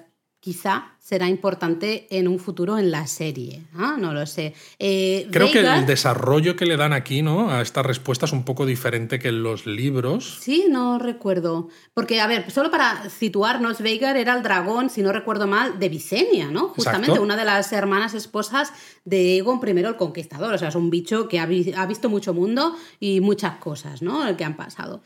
quizá será importante en un futuro en la serie. No lo sé. Eh, Creo que el desarrollo que le dan aquí, ¿no? A esta respuesta es un poco diferente que en los libros. Sí, no recuerdo. Porque, a ver, solo para situarnos, Veigar era el dragón, si no recuerdo mal, de Visenya, ¿no? Justamente Exacto. una de las hermanas esposas de Egon I el Conquistador. O sea, es un bicho que ha, vi- ha visto mucho mundo y muchas cosas, ¿no? Que han pasado.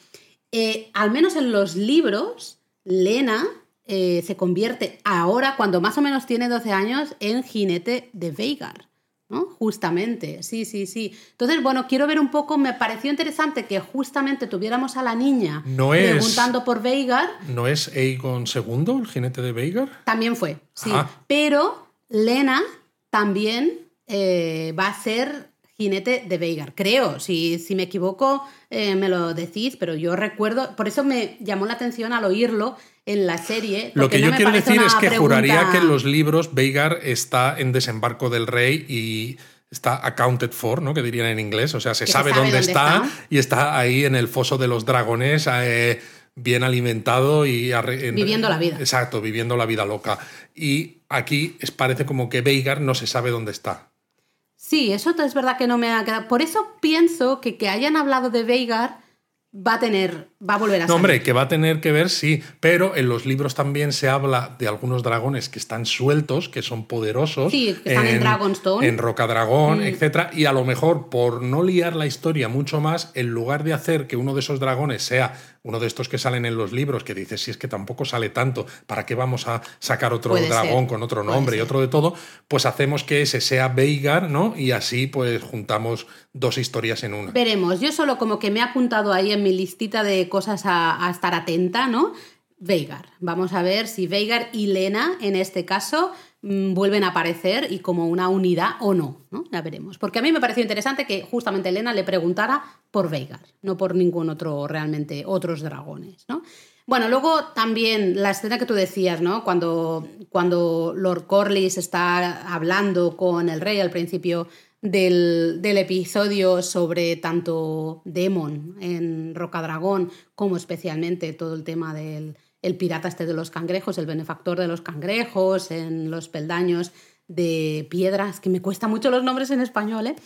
Eh, al menos en los libros, Lena eh, se convierte ahora, cuando más o menos tiene 12 años, en jinete de Veigar. ¿no? Justamente, sí, sí, sí. Entonces, bueno, quiero ver un poco, me pareció interesante que justamente tuviéramos a la niña No es- preguntando por Veigar, ¿No es Aegon II, el jinete de Veigar? también fue, sí. Ah. Pero Lena también eh, va a ser jinete de Veigar. Creo, si, si me equivoco eh, me lo decís, pero yo recuerdo, por eso me llamó la atención al oírlo en la serie. Lo que no yo quiero decir es que pregunta- juraría que en los libros Veigar está en desembarco del rey y está accounted for, ¿no? Que dirían en inglés. O sea, se sabe, dónde, dónde está, está. y está ahí en el foso de los dragones, eh, bien alimentado y en- Viviendo la vida. Exacto, viviendo la vida loca. Y aquí es- parece como que Veigar no se sabe dónde está. Sí, eso es verdad que no me ha quedado. Por eso pienso que que hayan hablado de Veigar va a tener, va a volver a No, salir. hombre, que va a tener que ver, sí, pero en los libros también se habla de algunos dragones que están sueltos, que son poderosos. Sí, que están en Dragonstone. En Rocadragón, Mm. etcétera. Y a lo mejor, por no liar la historia mucho más, en lugar de hacer que uno de esos dragones sea uno de estos que salen en los libros, que dices, si es que tampoco sale tanto, ¿para qué vamos a sacar otro Puede dragón ser, con otro puede nombre y otro de todo? Pues hacemos que ese sea Veigar, ¿no? Y así, pues, juntamos dos historias en una. Veremos. Yo solo como que me he apuntado ahí en mi listita de cosas a, a estar atenta, ¿no? Veigar. Vamos a ver si Veigar y Lena, en este caso, mm, vuelven a aparecer y como una unidad o no, ¿no? Ya veremos. Porque a mí me pareció interesante que justamente Lena le preguntara por Veigar, no por ningún otro, realmente, otros dragones, ¿no? Bueno, luego también la escena que tú decías, ¿no? Cuando, cuando Lord Corlys está hablando con el rey al principio del, del episodio sobre tanto Demon en Rocadragón como especialmente todo el tema del el pirata este de los cangrejos, el benefactor de los cangrejos, en los peldaños de piedras, que me cuesta mucho los nombres en español, ¿eh?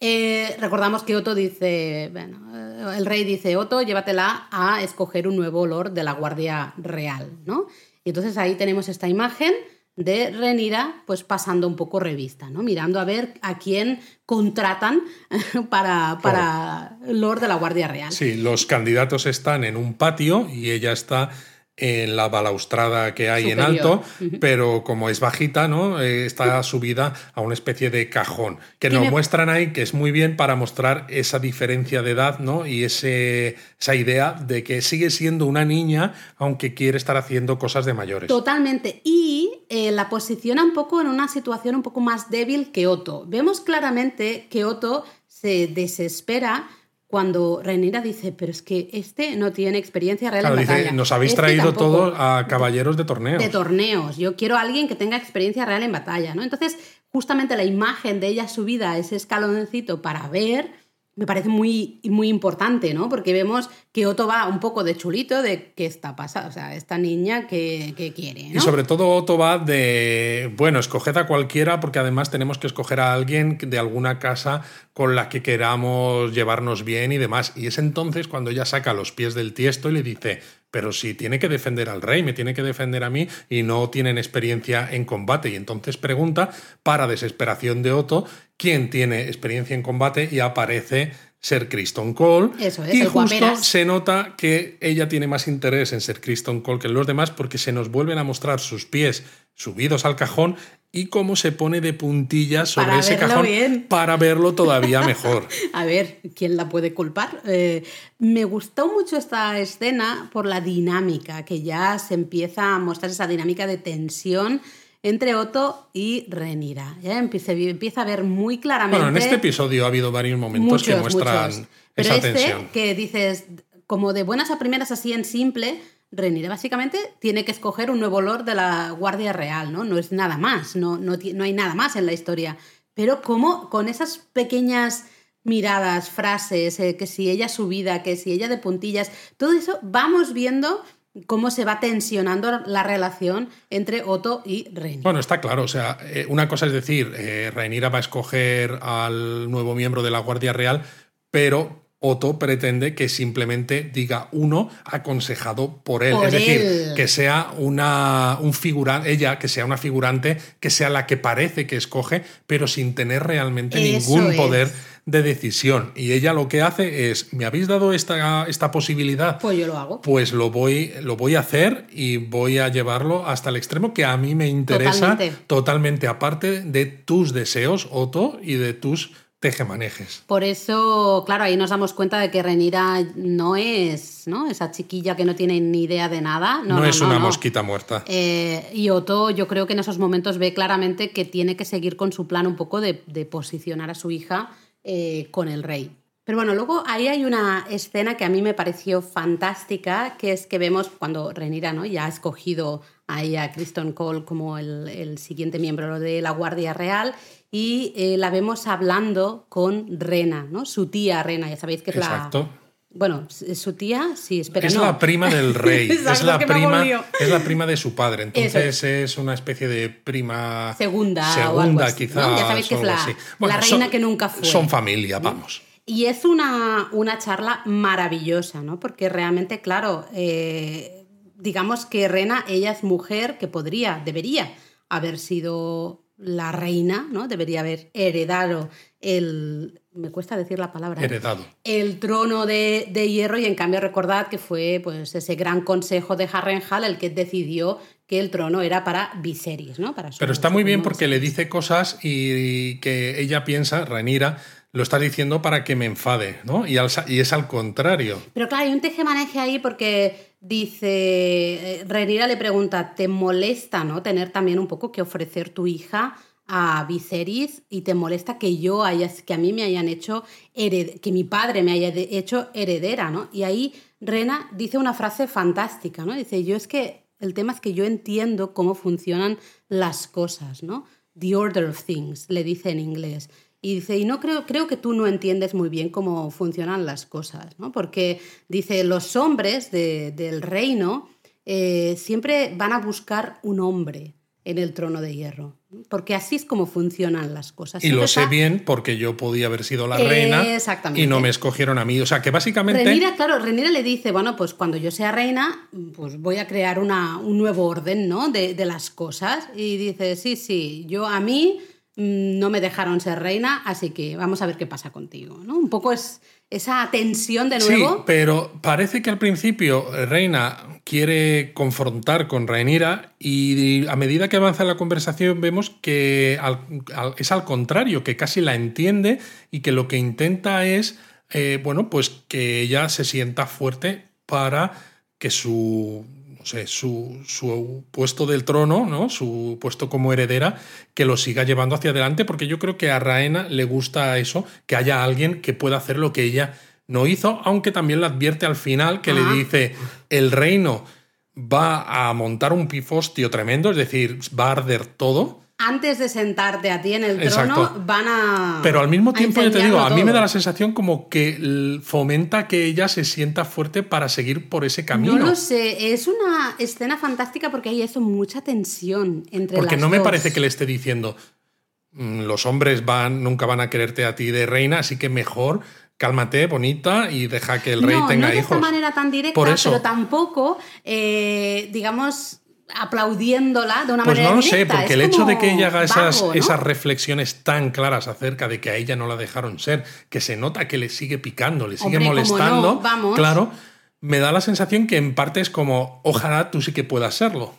Eh, recordamos que Otto dice, bueno, eh, el rey dice, Otto, llévatela a escoger un nuevo lord de la Guardia Real, ¿no? Y entonces ahí tenemos esta imagen de Renira, pues pasando un poco revista, ¿no? Mirando a ver a quién contratan para, para Lord de la Guardia Real. Sí, los candidatos están en un patio y ella está en la balaustrada que hay en alto, pero como es bajita, ¿no? Eh, está subida a una especie de cajón, que nos muestran ahí que es muy bien para mostrar esa diferencia de edad, ¿no? Y ese, esa idea de que sigue siendo una niña, aunque quiere estar haciendo cosas de mayores. Totalmente. Y eh, la posiciona un poco en una situación un poco más débil que Otto. Vemos claramente que Otto se desespera cuando Renira dice, pero es que este no tiene experiencia real Claro, en dice, batalla. nos habéis Este traído tampoco". todo a caballeros de torneos. de torneos. Yo quiero a alguien que tenga experiencia real en batalla, ¿no? Entonces, justamente la imagen de ella subida a ese escaloncito para ver me parece muy, muy importante, ¿no? Porque vemos que Otto va un poco de chulito de qué está pasando, o sea, esta niña que, que quiere, ¿no? Y sobre todo Otto va de, bueno, escoged a cualquiera porque además tenemos que escoger a alguien de alguna casa con la que queramos llevarnos bien y demás. Y es entonces cuando ella saca los pies del tiesto y le dice, pero si tiene que defender al rey, me tiene que defender a mí y no tienen experiencia en combate. Y entonces pregunta, para desesperación de Otto, quién tiene experiencia en combate y aparece ser Kristen Cole. Eso es, y el justo guaperas. se nota que ella tiene más interés en ser Kristen Cole que en los demás porque se nos vuelven a mostrar sus pies subidos al cajón y cómo se pone de puntillas sobre Para ese cajón bien. para verlo todavía mejor. A ver, ¿quién la puede culpar? Eh, me gustó mucho esta escena por la dinámica, que ya se empieza a mostrar esa dinámica de tensión entre Otto y Renira. Ya empieza, empieza a ver muy claramente. Bueno, en este episodio ha habido varios momentos que muestran muchos. Pero esa este, tensión. que dices, como de buenas a primeras, así en simple, Renira básicamente tiene que escoger un nuevo lord de la Guardia Real, ¿no? No es nada más, no, no, no hay nada más en la historia. Pero como con esas pequeñas miradas, frases, eh, que si ella subida, que si ella de puntillas, todo eso vamos viendo cómo se va tensionando la relación entre Otto y Renira. Bueno, está claro. O sea, eh, una cosa es decir, eh, Rhaenyra va a escoger al nuevo miembro de la Guardia Real, pero Otto pretende que simplemente diga uno aconsejado por él. Por es decir, él. que sea una un figurante, ella que sea una figurante, que sea la que parece que escoge, pero sin tener realmente Eso ningún es. poder de decisión. Y ella lo que hace es, ¿me habéis dado esta, esta posibilidad? Pues yo lo hago. Pues lo voy, lo voy a hacer y voy a llevarlo hasta el extremo que a mí me interesa Totalmente. totalmente, aparte de tus deseos, Otto, y de tus tejemanejes. Por eso, claro, ahí nos damos cuenta de que Renira no es ¿no? esa chiquilla que no tiene ni idea de nada. No, No, no, es no, una mosquita muerta. Eh, y Otto, yo creo que en esos momentos ve claramente que tiene que seguir con su plan un poco de, de posicionar a su hija eh, con el rey. Pero bueno, luego ahí hay una escena que a mí me pareció fantástica, que es que vemos cuando Renira ¿no? ya ha escogido ahí a Kristen Cole como el, siguiente miembro de la Guardia Real y eh, la vemos hablando con Rena, ¿no? su tía Rena, ya sabéis que es Exacto. Bueno, su tía, sí, espera. Es la prima del rey. es, la prima, es la prima de su padre. Entonces es una especie de prima. Segunda. Segunda, quizás. Ya sabéis que es la, reina que nunca fue. Son familia, vamos. Y es una, una charla maravillosa, ¿no? Porque realmente, claro, eh, digamos que Rena, ella es mujer que podría, debería haber sido la reina, ¿no? Debería haber heredado el, me cuesta decir la palabra, heredado. el trono de, hierro y en cambio recordad que fue pues ese gran consejo de Harrenhal el que decidió que el trono era para Viserys, ¿no? Para Pero está muy bien porque le dice cosas y que ella piensa, Ranira, lo está diciendo para que me enfade, ¿no? Y, es al contrario. Pero claro, hay un tejemaneje ahí porque dice, eh, Renira le pregunta, ¿te molesta, no? Tener también un poco que ofrecer tu hija a Viserys y te molesta que yo haya, que a mí me hayan hecho, que mi padre me haya hecho heredera, ¿no? Y ahí Rena dice una frase fantástica, ¿no? Dice, yo es que el tema es que yo entiendo cómo funcionan las cosas, ¿no? The order of things, le dice en inglés. Y dice, y no creo, creo que tú no entiendes muy bien cómo funcionan las cosas, ¿no? Porque dice, los hombres del reino eh, siempre van a buscar un hombre en el trono de hierro, porque así es como funcionan las cosas. Y lo sé bien porque yo podía haber sido la reina y no me escogieron a mí. O sea, que básicamente... Renira, claro, Renira le dice, bueno, pues cuando yo sea reina, pues voy a crear una, un nuevo orden, ¿no? De, de las cosas. Y dice, sí, sí, yo a mí no me dejaron ser reina, así que vamos a ver qué pasa contigo. ¿no? Un poco es esa tensión de nuevo. Sí, pero parece que al principio Reina quiere confrontar con Rhaenyra y a medida que avanza la conversación vemos que es al contrario, que casi la entiende y que lo que intenta es, eh, bueno, pues que ella se sienta fuerte para que su su, puesto del trono, ¿no? su puesto como heredera, que lo siga llevando hacia adelante, porque yo creo que a Raena le gusta eso, que haya alguien que pueda hacer lo que ella no hizo, aunque también le advierte al final que le dice, el reino va a montar un pifostio tremendo, es decir, va a arder todo antes de sentarte a ti en el trono, van a. Pero al mismo tiempo, yo te digo, a mí me da la sensación como que fomenta que ella se sienta fuerte para seguir por ese camino. No lo sé, es una escena fantástica porque hay eso, mucha tensión entre Porque no me parece que le esté diciendo, mm, los hombres van, nunca van a quererte a ti de reina, así que mejor cálmate, bonita, y deja que el rey tenga hijos. No de esta manera tan directa, pero tampoco, eh, digamos aplaudiéndola de una pues manera. Pues no lo sé, porque el hecho de que ella haga esas, esas reflexiones tan claras acerca de que a ella no la dejaron ser, que se nota que le sigue picando, le sigue molestando, claro, me da la sensación que en parte es como, ojalá tú sí que puedas serlo.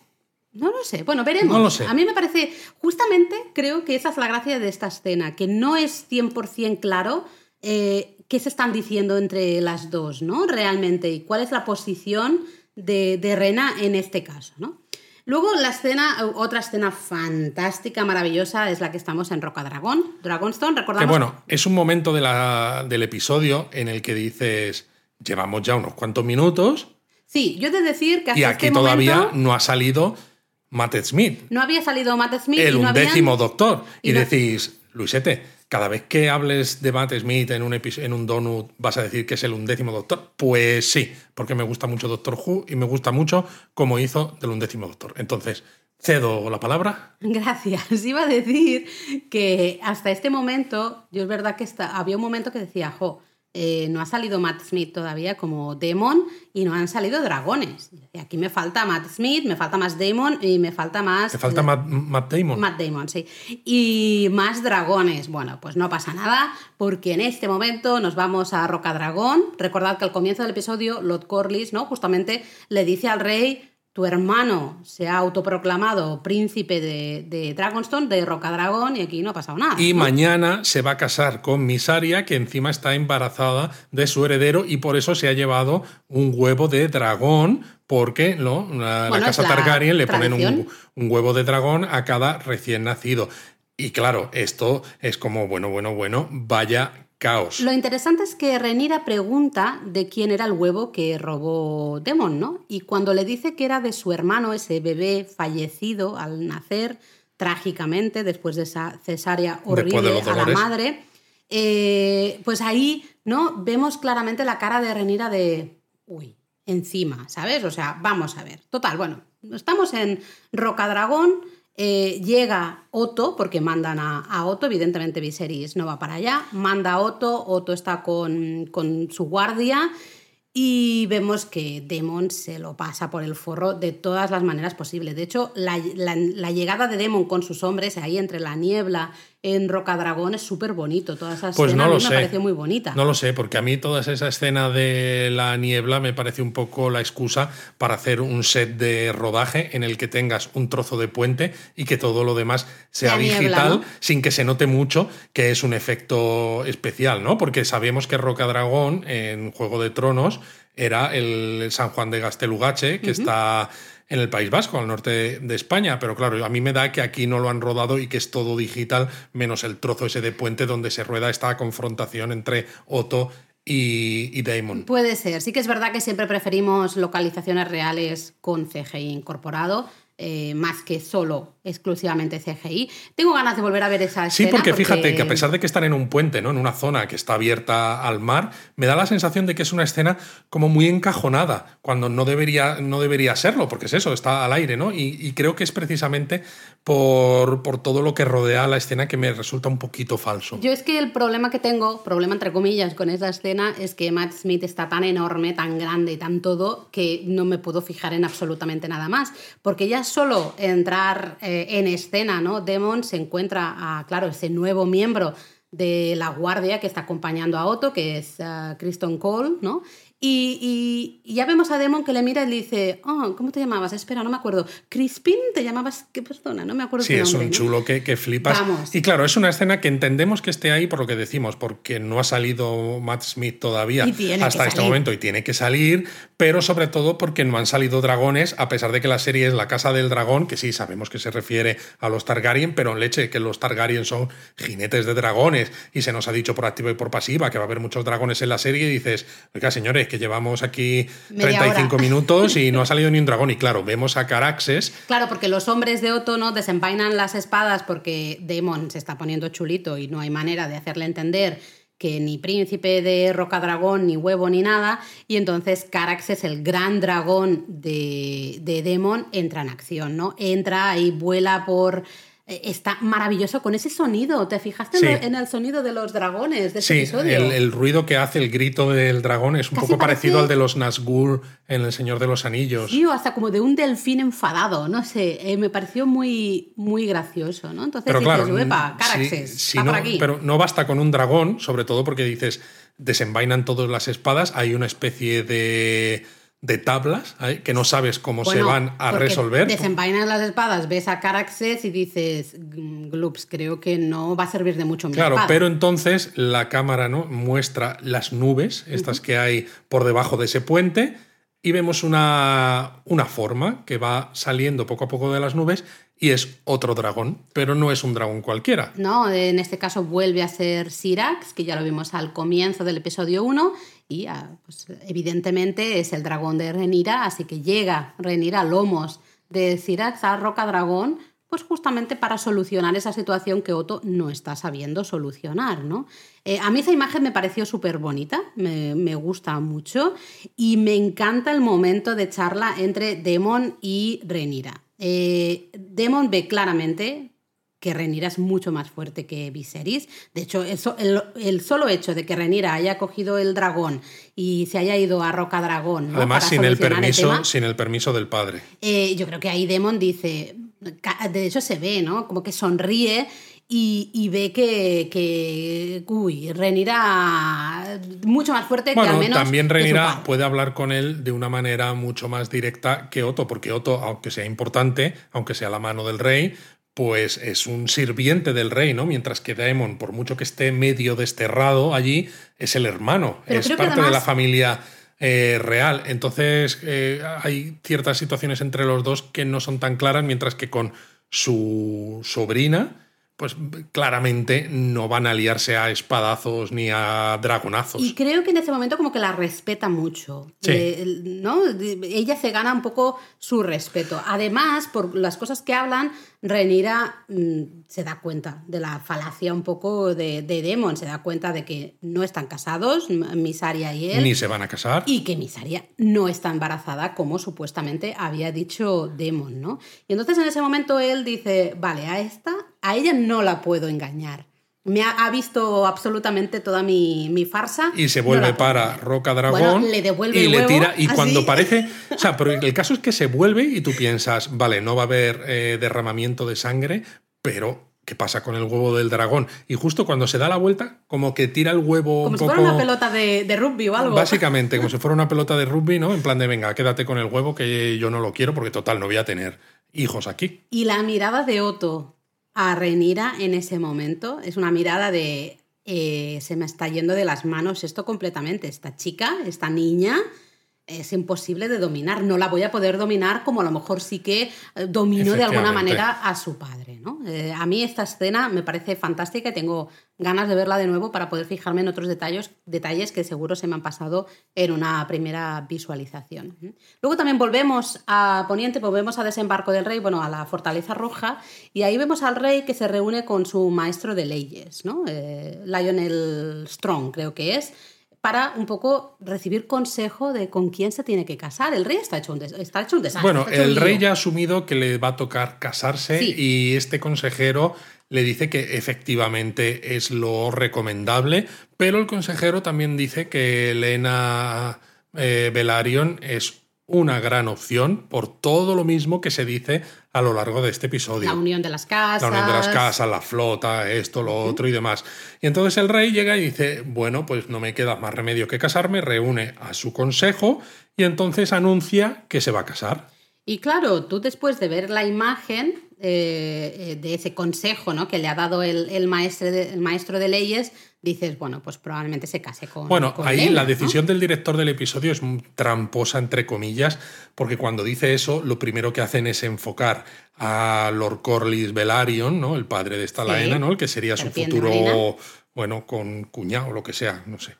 No lo sé. Bueno, veremos. No lo sé. A mí me parece, justamente creo que esa es la gracia de esta escena, que no es 100% claro eh, qué se están diciendo entre las dos, ¿no? Realmente, y cuál es la posición de, de Rena en este caso, ¿no? Luego la escena, otra escena fantástica, maravillosa, es la que estamos en Roca Dragón, Dragonstone, recordamos. Que bueno, es un momento de la, del episodio en el que dices, llevamos ya unos cuantos minutos. Sí, yo he de decir que hasta Y aquí este todavía no ha salido Matt Smith. No había salido Matt Smith. El y no undécimo doctor. Y, decís, Luisete, cada vez que hables de Matt Smith en un, en un donut vas a decir que es el undécimo doctor. Pues sí, porque me gusta mucho Doctor Who y me gusta mucho cómo hizo del undécimo doctor. Entonces, cedo la palabra. Gracias. Iba a decir que hasta este momento, yo es verdad que había un momento que decía, jo, eh, no ha salido Matt Smith todavía como Demon y no han salido dragones. Y aquí me falta Matt Smith, me falta más Demon y me falta más... ¿Te falta Matt, Damon? Matt Damon, sí. Y más dragones. Bueno, pues no pasa nada porque en este momento nos vamos a Roca Dragón. Recordad que al comienzo del episodio Lord Corlys, ¿no? Justamente le dice al rey tu hermano se ha autoproclamado príncipe de, Dragonstone, de Rocadragón, y aquí no ha pasado nada. Y mañana se va a casar con Misaria, que encima está embarazada de su heredero, y por eso se ha llevado un huevo de dragón, porque ¿no? la, casa Targaryen le ponen un, un huevo de dragón a cada recién nacido. Y claro, esto es como, bueno, bueno, bueno, vaya caos. Lo interesante es que Renira pregunta de quién era el huevo que robó Demon, ¿no? Y cuando le dice que era de su hermano, ese bebé fallecido al nacer trágicamente después de esa cesárea horrible a la madre, eh, pues ahí, ¿no? Vemos claramente la cara de Renira de, uy, encima, ¿sabes? O sea, vamos a ver. Total, bueno, estamos en Rocadragón eh, llega Otto, porque mandan a, Otto, evidentemente Viserys no va para allá, manda a Otto, Otto está con, con su guardia y vemos que Demon se lo pasa por el forro de todas las maneras posibles. De hecho, la, llegada de Demon con sus hombres ahí entre la niebla en Rocadragón es súper bonito. Toda esa pues escena no lo me pareció muy bonita. No lo sé, porque a mí toda esa escena de la niebla me parece un poco la excusa para hacer un set de rodaje en el que tengas un trozo de puente y que todo lo demás sea digital sin que se note mucho que es un efecto especial, ¿no? Porque sabemos que Rocadragón en Juego de Tronos era el San Juan de Gastelugache, que está en el País Vasco, al norte de España. Pero claro, a mí me da que aquí no lo han rodado y que es todo digital, menos el trozo ese de puente donde se rueda esta confrontación entre Otto y, y, Damon. Puede ser. Sí que es verdad que siempre preferimos localizaciones reales con CGI incorporado. Eh, más que solo exclusivamente CGI. Tengo ganas de volver a ver esa escena. Sí, porque, fíjate que a pesar de que están en un puente, ¿no? En una zona que está abierta al mar, me da la sensación de que es una escena como muy encajonada, cuando no debería, no debería serlo, porque es eso, está al aire, ¿no? Y, creo que es precisamente por, por, todo lo que rodea la escena que me resulta un poquito falso. Yo es que el problema que tengo, problema entre comillas, con esa escena es que Matt Smith está tan enorme, tan grande y tan todo que no me puedo fijar en absolutamente nada más, porque ya solo entrar eh, en escena, ¿no? Demon se encuentra a, claro, ese nuevo miembro de la guardia que está acompañando a Otto, que es uh, Kristen Cole, ¿no? Y, ya vemos a Demon que le mira y le dice, oh, ¿cómo te llamabas? Espera, no me acuerdo. ¿Crispin te llamabas? ¿Qué persona? No me acuerdo. Sí, es un chulo que, que flipas. Y claro, es una escena que entendemos que esté ahí por lo que decimos, porque no ha salido Matt Smith todavía hasta este momento y tiene que salir, pero sobre todo porque no han salido dragones, a pesar de que la serie es La Casa del Dragón, que sí sabemos que se refiere a los Targaryen, pero en leche que los Targaryen son jinetes de dragones y se nos ha dicho por activa y por pasiva que va a haber muchos dragones en la serie y dices, oiga, señores, que llevamos aquí 35 minutos y no ha salido ni un dragón. Y claro, vemos a Caraxes. Claro, porque los hombres de Otto no desenvainan las espadas porque Daemon se está poniendo chulito y no hay manera de hacerle entender que ni príncipe de roca dragón, ni huevo, ni nada. Y entonces Caraxes, el gran dragón de, de Demon, entra en acción, ¿no? Entra y vuela por está maravilloso con ese sonido. ¿Te fijaste en, el sonido de los dragones de ese sí, episodio? El, el, ruido que hace el grito del dragón es un poco parecido al de los Nazgûl en El Señor de los Anillos. Sí, o hasta como de un delfín enfadado, no sé, eh, me pareció muy, muy gracioso, ¿no? Entonces pero dices, claro, Caraxes, no, Pero no basta con un dragón, sobre todo porque dices, desenvainan todas las espadas, hay una especie de de tablas que no sabes cómo se van a resolver. Desenvainas las espadas, ves a Caraxes y dices, mm, Glups, creo que no va a servir de mucho. claro, pero entonces la cámara ¿no? muestra las nubes, estas que hay por debajo de ese puente, y vemos una, una forma que va saliendo poco a poco de las nubes y es otro dragón, pero no es un dragón cualquiera. No, en este caso vuelve a ser Sirax, que ya lo vimos al comienzo del episodio 1, y ah, pues, evidentemente es el dragón de Renira, así que llega Renira lomos de Sirax a Roca Dragón, pues justamente para solucionar esa situación que Otto no está sabiendo solucionar, ¿no? Eh, a mí esa imagen me pareció súper bonita, me, me, gusta mucho y me encanta el momento de charla entre Demon y Renira. Eh, Demon ve claramente que Renira es mucho más fuerte que Viserys. De hecho, el, solo hecho de que Renira haya cogido el dragón y se haya ido a Roca Dragón. Además, sin el, permiso, sin el permiso del padre. Eh, yo creo que ahí Demon dice. De hecho, se ve, ¿no? Como que sonríe y, ve que, que, uy, Renira mucho más fuerte que al menos. También Renira puede hablar con él de una manera mucho más directa que Otto, porque Otto, aunque sea importante, aunque sea la mano del rey, pues es un sirviente del rey, ¿no? Mientras que Daemon, por mucho que esté medio desterrado allí, es el hermano, es parte de la familia eh, real. Entonces eh, hay ciertas situaciones entre los dos que no son tan claras, mientras que con su sobrina pues claramente no van a aliarse a espadazos ni a dragonazos. Y creo que en ese momento como que la respeta mucho. Sí. Eh, ¿no? Ella se gana un poco su respeto. Además, por las cosas que hablan, Renira mm, se da cuenta de la falacia un poco de, de Demon, se da cuenta de que no están casados, Misaria y él. Ni se van a casar. Y que Misaria no está embarazada como supuestamente había dicho Demon, ¿no? Y entonces en ese momento él dice, vale, a esta, a ella no la puedo engañar. Me ha, ha visto absolutamente toda mi, mi farsa. Y se vuelve para engañar". Roca Dragón. Bueno, le devuelve y el le huevo, tira. Y así. cuando parece. O sea, pero el caso es que se vuelve y tú piensas, vale, no va a haber eh, derramamiento de sangre, pero. ¿Qué pasa con el huevo del dragón? Y justo cuando se da la vuelta, como que tira el huevo Como un si poco. fuera una pelota de, de rugby o algo. Básicamente, como si fuera una pelota de rugby, ¿no? En plan de, venga, quédate con el huevo que yo no lo quiero porque total, no voy a tener hijos aquí. Y la mirada de Otto a Renira en ese momento es una mirada de eh, se me está yendo de las manos esto completamente. Esta chica, esta niña, es imposible de dominar. No la voy a poder dominar como a lo mejor sí que eh, dominó de alguna manera a su padre. ¿no? Eh, a mí esta escena me parece fantástica y tengo ganas de verla de nuevo para poder fijarme en otros detalles, detalles que seguro se me han pasado en una primera visualización. Luego también volvemos a Poniente, volvemos a Desembarco del Rey, bueno, a la Fortaleza Roja, y ahí vemos al rey que se reúne con su maestro de leyes, ¿no? Eh, Lionel Strong, creo que es, para un poco recibir consejo de con quién se tiene que casar. El rey está hecho un, des- está hecho un desastre. Bueno, el rey lío. ya ha asumido que le va a tocar casarse Sí. y este consejero le dice que efectivamente es lo recomendable, pero el consejero también dice que Elena eh, Velaryon es una gran opción por todo lo mismo que se dice a lo largo de este episodio. La unión de las casas. La unión de las casas, la flota, esto, lo otro y demás. Y entonces el rey llega y dice, bueno, pues no me queda más remedio que casarme, reúne a su consejo y entonces anuncia que se va a casar. Y claro, tú después de ver la imagen eh, de ese consejo ¿no? que le ha dado el, el maestro de, el maestro de leyes, dices, bueno, pues probablemente se case con. Bueno, con ahí la ¿no? decisión del director del episodio es tramposa, entre comillas, porque cuando dice eso, lo primero que hacen es enfocar a Lord Corlys Velaryon, ¿no? El padre de esta Sí. Laena, ¿no? El que sería su futuro, bueno, con cuñado o lo que sea, no sé.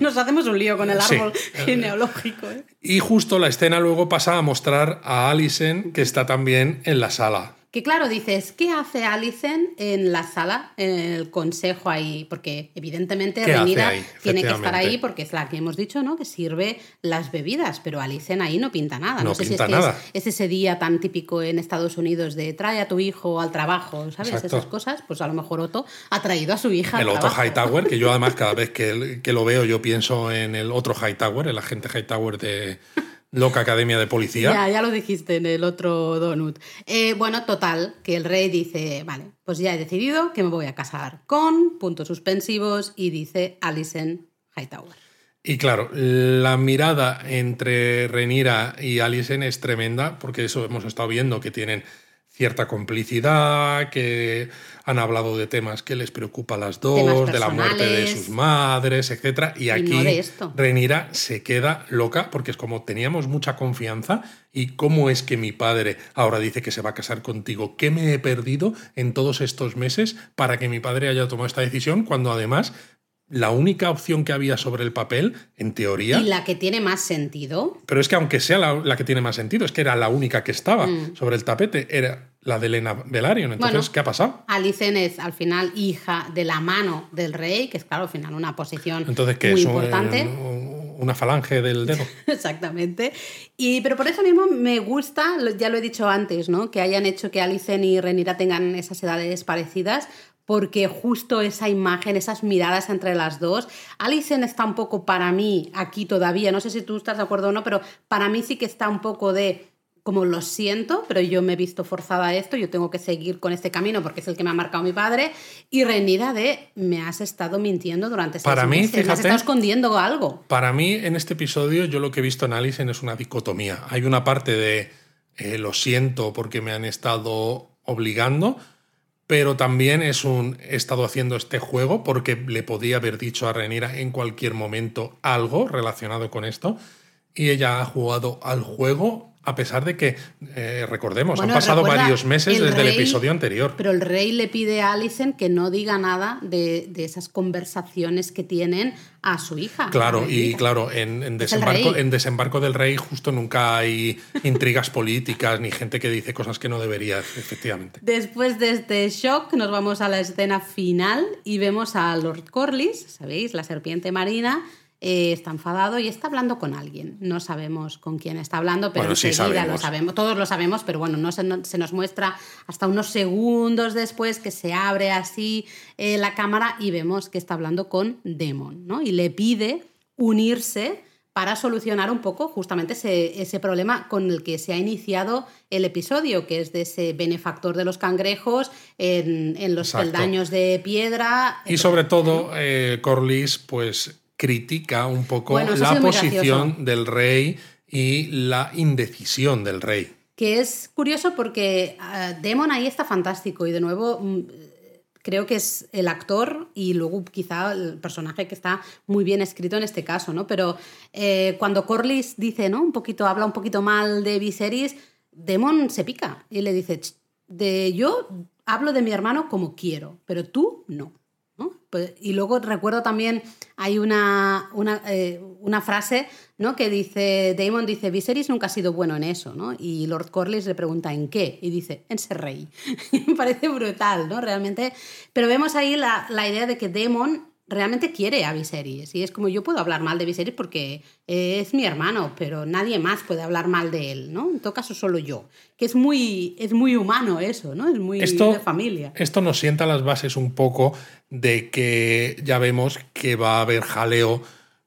Nos hacemos un lío con el Sí. árbol genealógico. ¿eh? Y justo la escena luego pasa a mostrar a Alicent, que está también en la sala. Que claro, dices, ¿qué hace Alicent en la sala, en el consejo ahí? Porque evidentemente ¿Qué hace Renira ahí? tiene que estar ahí porque es la que hemos dicho, ¿no? Que sirve las bebidas, pero Alicent ahí no pinta nada. No sé si pinta es que nada. Es, es ese día tan típico en Estados Unidos de trae a tu hijo al trabajo, ¿sabes? Exacto. Esas cosas. Pues a lo mejor Otto ha traído a su hija al El otro trabajo. Hightower, que yo además cada vez que, que lo veo yo pienso en el otro Hightower, el agente Hightower de Loca Academia de Policía. Ya, ya lo dijiste en el otro donut. Eh, bueno, total, que el rey dice, vale, pues ya he decidido que me voy a casar con puntos suspensivos y dice Alicent Hightower. Y claro, la mirada entre Renira y Alicent es tremenda, porque eso hemos estado viendo que tienen cierta complicidad, que han hablado de temas que les preocupa a las dos, de la muerte de sus madres, etcétera. Y Y aquí no. Renira se queda loca porque es como teníamos mucha confianza y cómo es que mi padre ahora dice que se va a casar contigo. ¿Qué me he perdido en todos estos meses para que mi padre haya tomado esta decisión cuando además la única opción que había sobre el papel, en teoría, Y la que tiene más sentido, pero es que aunque sea la, la que tiene más sentido, es que era la única que estaba Mm. sobre el tapete, era la de Elena Velaryon. Entonces, Bueno. ¿qué ha pasado? Alicent es al final hija de la mano del rey, que es claro, al final una posición Entonces, ¿qué muy es? Importante. un- una falange del dedo. Exactamente. Y, pero por eso mismo me gusta, ya lo he dicho antes, ¿no? que hayan hecho que Alicent y Renira tengan esas edades parecidas, porque justo esa imagen, esas miradas entre las dos, Alicent está un poco para mí aquí todavía, no sé si tú estás de acuerdo o no, pero para mí sí que está un poco de como lo siento, pero yo me he visto forzada a esto, yo tengo que seguir con este camino porque es el que me ha marcado mi padre, y Renira de me has estado mintiendo durante seis Para mí, meses, me has fíjate- estado escondiendo algo. Para mí, en este episodio, yo lo que he visto en Alicent es una dicotomía. Hay una parte de eh, lo siento porque me han estado obligando, pero también es un he estado haciendo este juego porque le podía haber dicho a Renira en cualquier momento algo relacionado con esto y ella ha jugado al juego a pesar de que, eh, recordemos, Bueno, han pasado varios meses el desde el episodio anterior. Pero el rey le pide a Alicent que no diga nada de, de esas conversaciones que tienen a su hija. Claro, y claro, en, desembarco, en desembarco del rey justo nunca hay intrigas políticas ni gente que dice cosas que no debería, efectivamente. Después de este shock, nos vamos a la escena final y vemos a Lord Corlys, ¿sabéis? La serpiente marina. Eh, está enfadado y está hablando con alguien. No sabemos con quién está hablando, pero Bueno, sí lo sabemos. Todos lo sabemos, pero bueno, no se, no- se nos muestra hasta unos segundos después que se abre así eh, la cámara y vemos que está hablando con Demon, ¿no? Y le pide unirse para solucionar un poco justamente ese, ese problema con el que se ha iniciado el episodio, que es de ese benefactor de los cangrejos en, en los Exacto. peldaños de piedra. Y sobre todo, eh, Corlys pues critica un poco Bueno, la posición del rey y la indecisión del rey. Que es curioso porque ah, Demon ahí está fantástico y de nuevo mm, creo que es el actor y luego quizá el personaje que está muy bien escrito en este caso, ¿no? Pero eh, cuando Corlys dice, ¿no? Un poquito, habla un poquito mal de Viserys, Demon se pica y le dice, "Ch, de yo hablo de mi hermano como quiero, pero tú no. Pues- y luego recuerdo también, hay una, una, eh, una frase ¿no? que dice, Damon dice, Viserys nunca ha sido bueno en eso, ¿no? Y Lord Corlys le pregunta, ¿en qué? Y dice, en ser rey. Me parece brutal, ¿no? Realmente. Pero vemos ahí la, la idea de que Damon realmente quiere a Viserys. Y es como, yo puedo hablar mal de Viserys porque es mi hermano, pero nadie más puede hablar mal de él, ¿no? En todo caso, solo yo. Que es muy, es muy humano eso, ¿no? Es muy Esto, de familia. esto nos sienta las bases un poco de que ya vemos que va a haber jaleo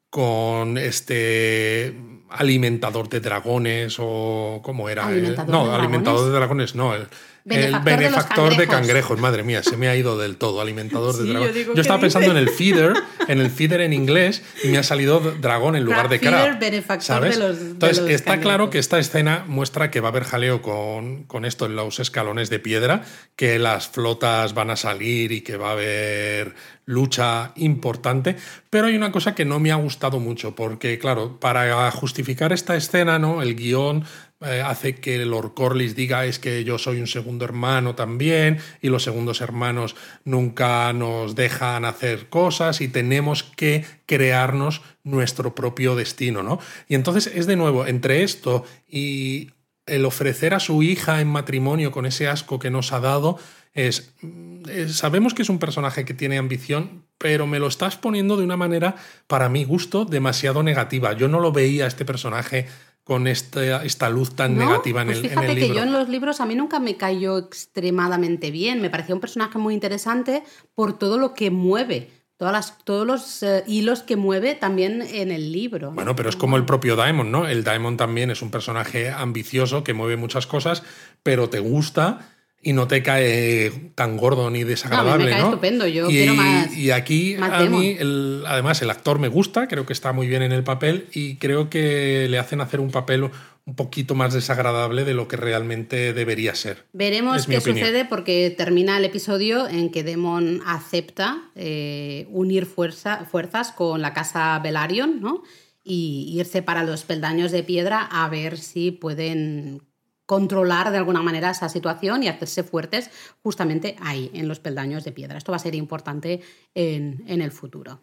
con este alimentador de dragones o cómo era ¿Alimentador no de alimentador dragones? de dragones no el Benefactor el benefactor de cangrejos. cangrejos madre mía se me ha ido del todo alimentador Sí, de yo digo, yo, ¿qué estaba dice? pensando en el feeder en el feeder en inglés y me ha salido dragón en lugar Crab de feeder, crab benefactor ¿sabes? de los- de entonces los está claro que esta escena muestra que va a haber jaleo con, con esto en los escalones de piedra, que las flotas van a salir y que va a haber lucha importante. Pero hay una cosa que no me ha gustado mucho, porque claro, para justificar esta escena, ¿no? El guion eh, hace que Lord Corlys diga es que yo soy un segundo hermano también y los segundos hermanos nunca nos dejan hacer cosas y tenemos que crearnos nuestro propio destino, ¿no? Y entonces es de nuevo entre esto y el ofrecer a su hija en matrimonio con ese asco que nos ha dado es, mm, eh, sabemos que es un personaje que tiene ambición, pero me lo estás poniendo de una manera, para mi gusto, demasiado negativa. Yo no lo veía a este personaje con esta, esta luz tan ¿No? negativa en, Pues el, en fíjate el que libro. yo en los libros a mí nunca me cayó extremadamente bien. Me parecía un personaje muy interesante por todo lo que mueve, todas las, todos los eh, hilos que mueve también en el libro. ¿no? Bueno, pero es como el propio Daemon, ¿no? El Daemon también es un personaje ambicioso que mueve muchas cosas, pero te gusta y no te cae tan gordo ni desagradable, cae ¿no? estupendo, yo y, quiero más- Y aquí más a mí, el- además, el actor me gusta, creo que está muy bien en el papel y creo que le hacen hacer un papel un poquito más desagradable de lo que realmente debería ser. Veremos qué opinión. sucede porque termina el episodio en que Demon acepta eh, unir fuerza- fuerzas con la casa Velaryon, ¿no? Y irse para los peldaños de piedra a ver si pueden controlar de alguna manera esa situación y hacerse fuertes justamente ahí, en los peldaños de piedra. Esto va a ser importante en, en el futuro.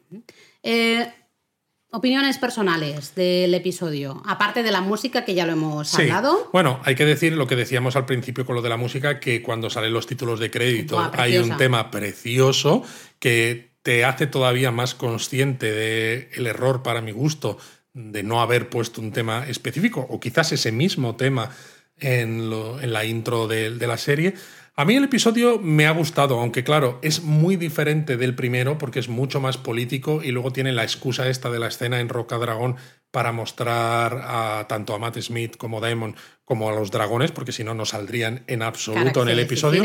Eh, opiniones personales del episodio, aparte de la música que ya lo hemos Sí. hablado. Bueno, hay que decir lo que decíamos al principio con lo de la música, que cuando salen los títulos de crédito Buah, hay un tema precioso que te hace todavía más consciente del error, para mi gusto, de no haber puesto un tema específico, o quizás ese mismo tema en, lo- en la intro de, de la serie. A mí el episodio me ha gustado, aunque claro, es muy diferente del primero porque es mucho más político y luego tiene la excusa esta de la escena en Roca Dragón para mostrar a tanto a Matt Smith como Daemon como a los dragones, porque si no, no saldrían en absoluto en el episodio.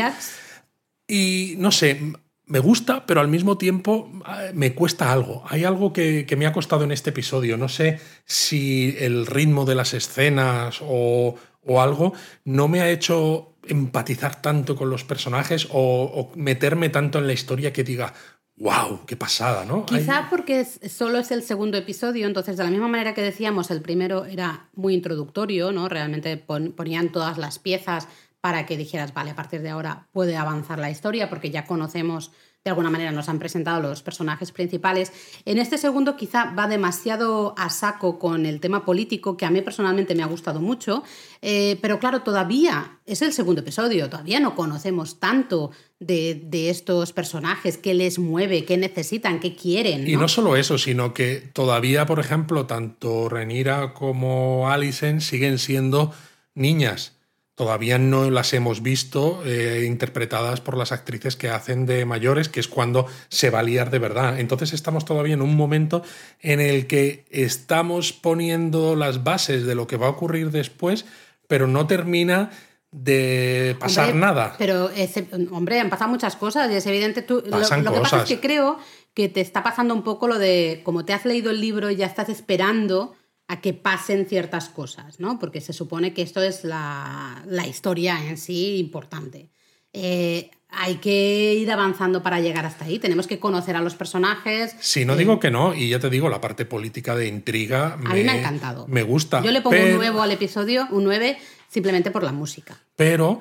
Y no sé, me gusta, pero al mismo tiempo eh, me cuesta algo. Hay algo que, que me ha costado en este episodio. No sé si el ritmo de las escenas o, o algo no me ha hecho empatizar tanto con los personajes o, meterme tanto en la historia que diga, ¡Wow! ¡Qué pasada, ¿no? Quizá porque solo es el segundo episodio, entonces de la misma manera que decíamos, el primero era muy introductorio, ¿no? Realmente pon- ponían todas las piezas para que dijeras, vale, a partir de ahora puede avanzar la historia, porque ya conocemos, de alguna manera nos han presentado los personajes principales. En este segundo quizá va demasiado a saco con el tema político, que a mí personalmente me ha gustado mucho, eh, pero claro, todavía es el segundo episodio, todavía no conocemos tanto de, de estos personajes, qué les mueve, qué necesitan, qué quieren. Y no solo eso, sino que todavía, por ejemplo, tanto Renira como Alicent siguen siendo niñas. Todavía no las hemos visto eh, interpretadas por las actrices que hacen de mayores, que es cuando se va a liar de verdad. Entonces estamos todavía en un momento en el que estamos poniendo las bases de lo que va a ocurrir después, pero no termina de pasar Hombre, nada. Pero, ese- hombre, han pasado muchas cosas y es evidente. Tú, lo, que pasa es que creo que te está pasando un poco lo de, como te has leído el libro y ya estás esperando a que pasen ciertas cosas, ¿no? Porque se supone que esto es la, la historia en sí importante. Eh, hay que ir avanzando para llegar hasta ahí. Tenemos que conocer a los personajes. Sí, no digo que no, y ya te digo, la parte política de intriga A mí me ha encantado. Me gusta. Yo le pongo un pero- nuevo al episodio, un 9, simplemente por la música. Pero,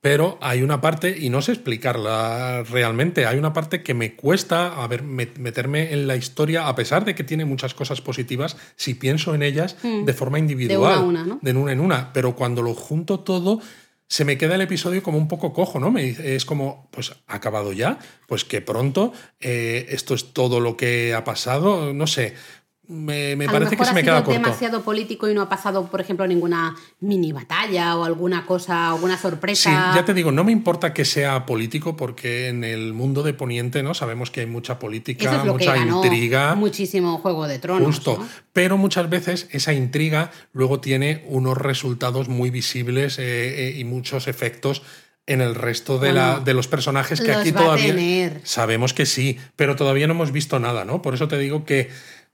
pero hay una parte, y no sé explicarla realmente, hay una parte que me cuesta a ver, met- meterme en la historia, a pesar de que tiene muchas cosas positivas, si pienso en ellas de forma individual. a una, ¿no? De una en una. Pero cuando lo junto todo, se me queda el episodio como un poco cojo, ¿no? Me es como, pues ha acabado ya, pues que pronto, eh, esto es todo lo que ha pasado, no sé. Me, parece que se me queda corto. demasiado político y no ha pasado, por ejemplo, ninguna mini batalla o alguna cosa, alguna Sí, sorpresa. ya te digo, no me importa que sea político porque en el mundo de Poniente no sabemos que hay mucha política, es mucha intriga. muchísimo Juego de Tronos. Justo. ¿no? Pero muchas veces esa intriga luego tiene unos resultados muy visibles eh, eh, y muchos efectos en el resto de, la- de los personajes que los aquí va a todavía tener. sabemos que sí, pero todavía no hemos visto nada, ¿no? Por eso te digo que,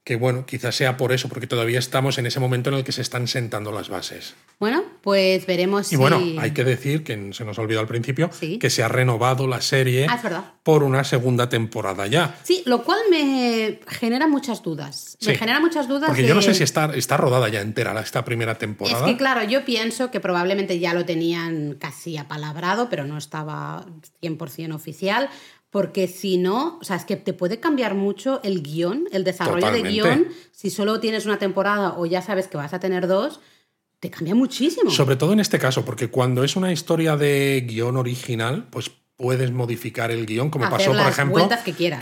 que, bueno, quizás sea por eso, porque todavía estamos en ese momento en el que se están sentando las bases. Bueno, pues veremos Y si... bueno, hay que decir, que se nos olvidó al principio, Sí. que se ha renovado la serie Ah, es por una segunda temporada ya. Sí, lo cual me genera muchas dudas. Me genera muchas dudas Porque yo no sé si está, está rodada ya entera esta primera Es temporada. que claro, yo pienso que probablemente ya lo tenían casi apalabrado, pero no estaba 100% oficial, porque si no, o sea, es que te puede cambiar mucho el guion, el desarrollo de guion, si solo tienes una temporada o ya sabes que vas a tener dos, te cambia muchísimo. Sobre todo en este caso, porque cuando es una historia de guion original, pues puedes modificar el guion, como Hacer pasó, por ejemplo,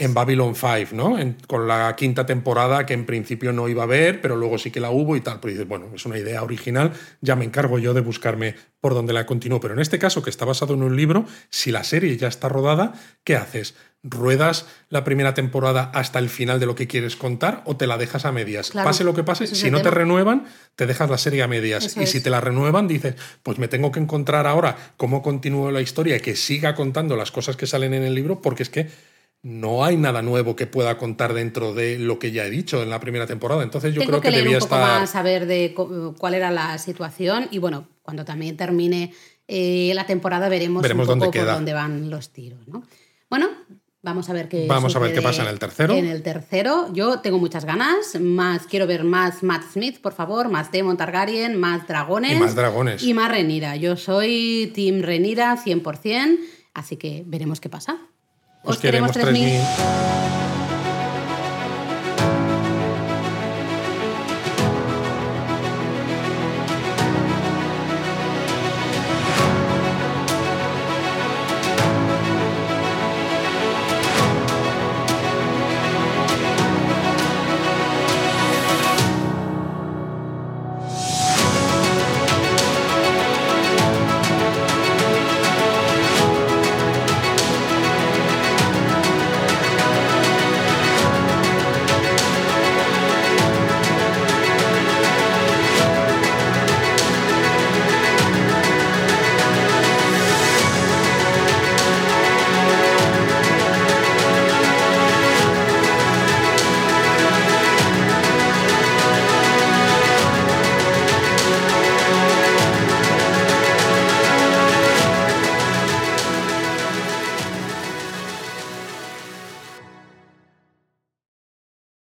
en Babylon 5, ¿no? En- con la quinta temporada, que en principio no iba a haber, pero luego sí que la hubo y tal. Pero dices, bueno, es una idea original, ya me encargo yo de buscarme por dónde la continúo. Pero en este caso, que está basado en un libro, si la serie ya está rodada, ¿qué haces? ¿Ruedas la primera temporada hasta el final de lo que quieres contar o te la dejas a medias? Claro, Pase lo que pase, si no te renuevan, te dejas la serie a medias. Eso y si te la renuevan, dices, pues me tengo que encontrar ahora cómo continúo la historia, que siga contando las cosas que salen en el libro, porque es que no hay nada nuevo que pueda contar dentro de lo que ya he dicho en la primera temporada. Entonces yo Tengo creo que, que leer debía un poco estar... más, saber de cuál era la situación y bueno, cuando también termine eh, la temporada veremos, Veremos un poco dónde por dónde van los tiros, ¿no? Bueno, vamos a ver qué Vamos a ver qué pasa en el tercero. En el tercero, yo tengo muchas ganas, más quiero ver más Matt Smith, por favor, más Demon Targaryen, más dragones Y más dragones. y más Renira. Yo soy Team Renira 100%, así que veremos qué pasa. Os queremos 3000. 3000.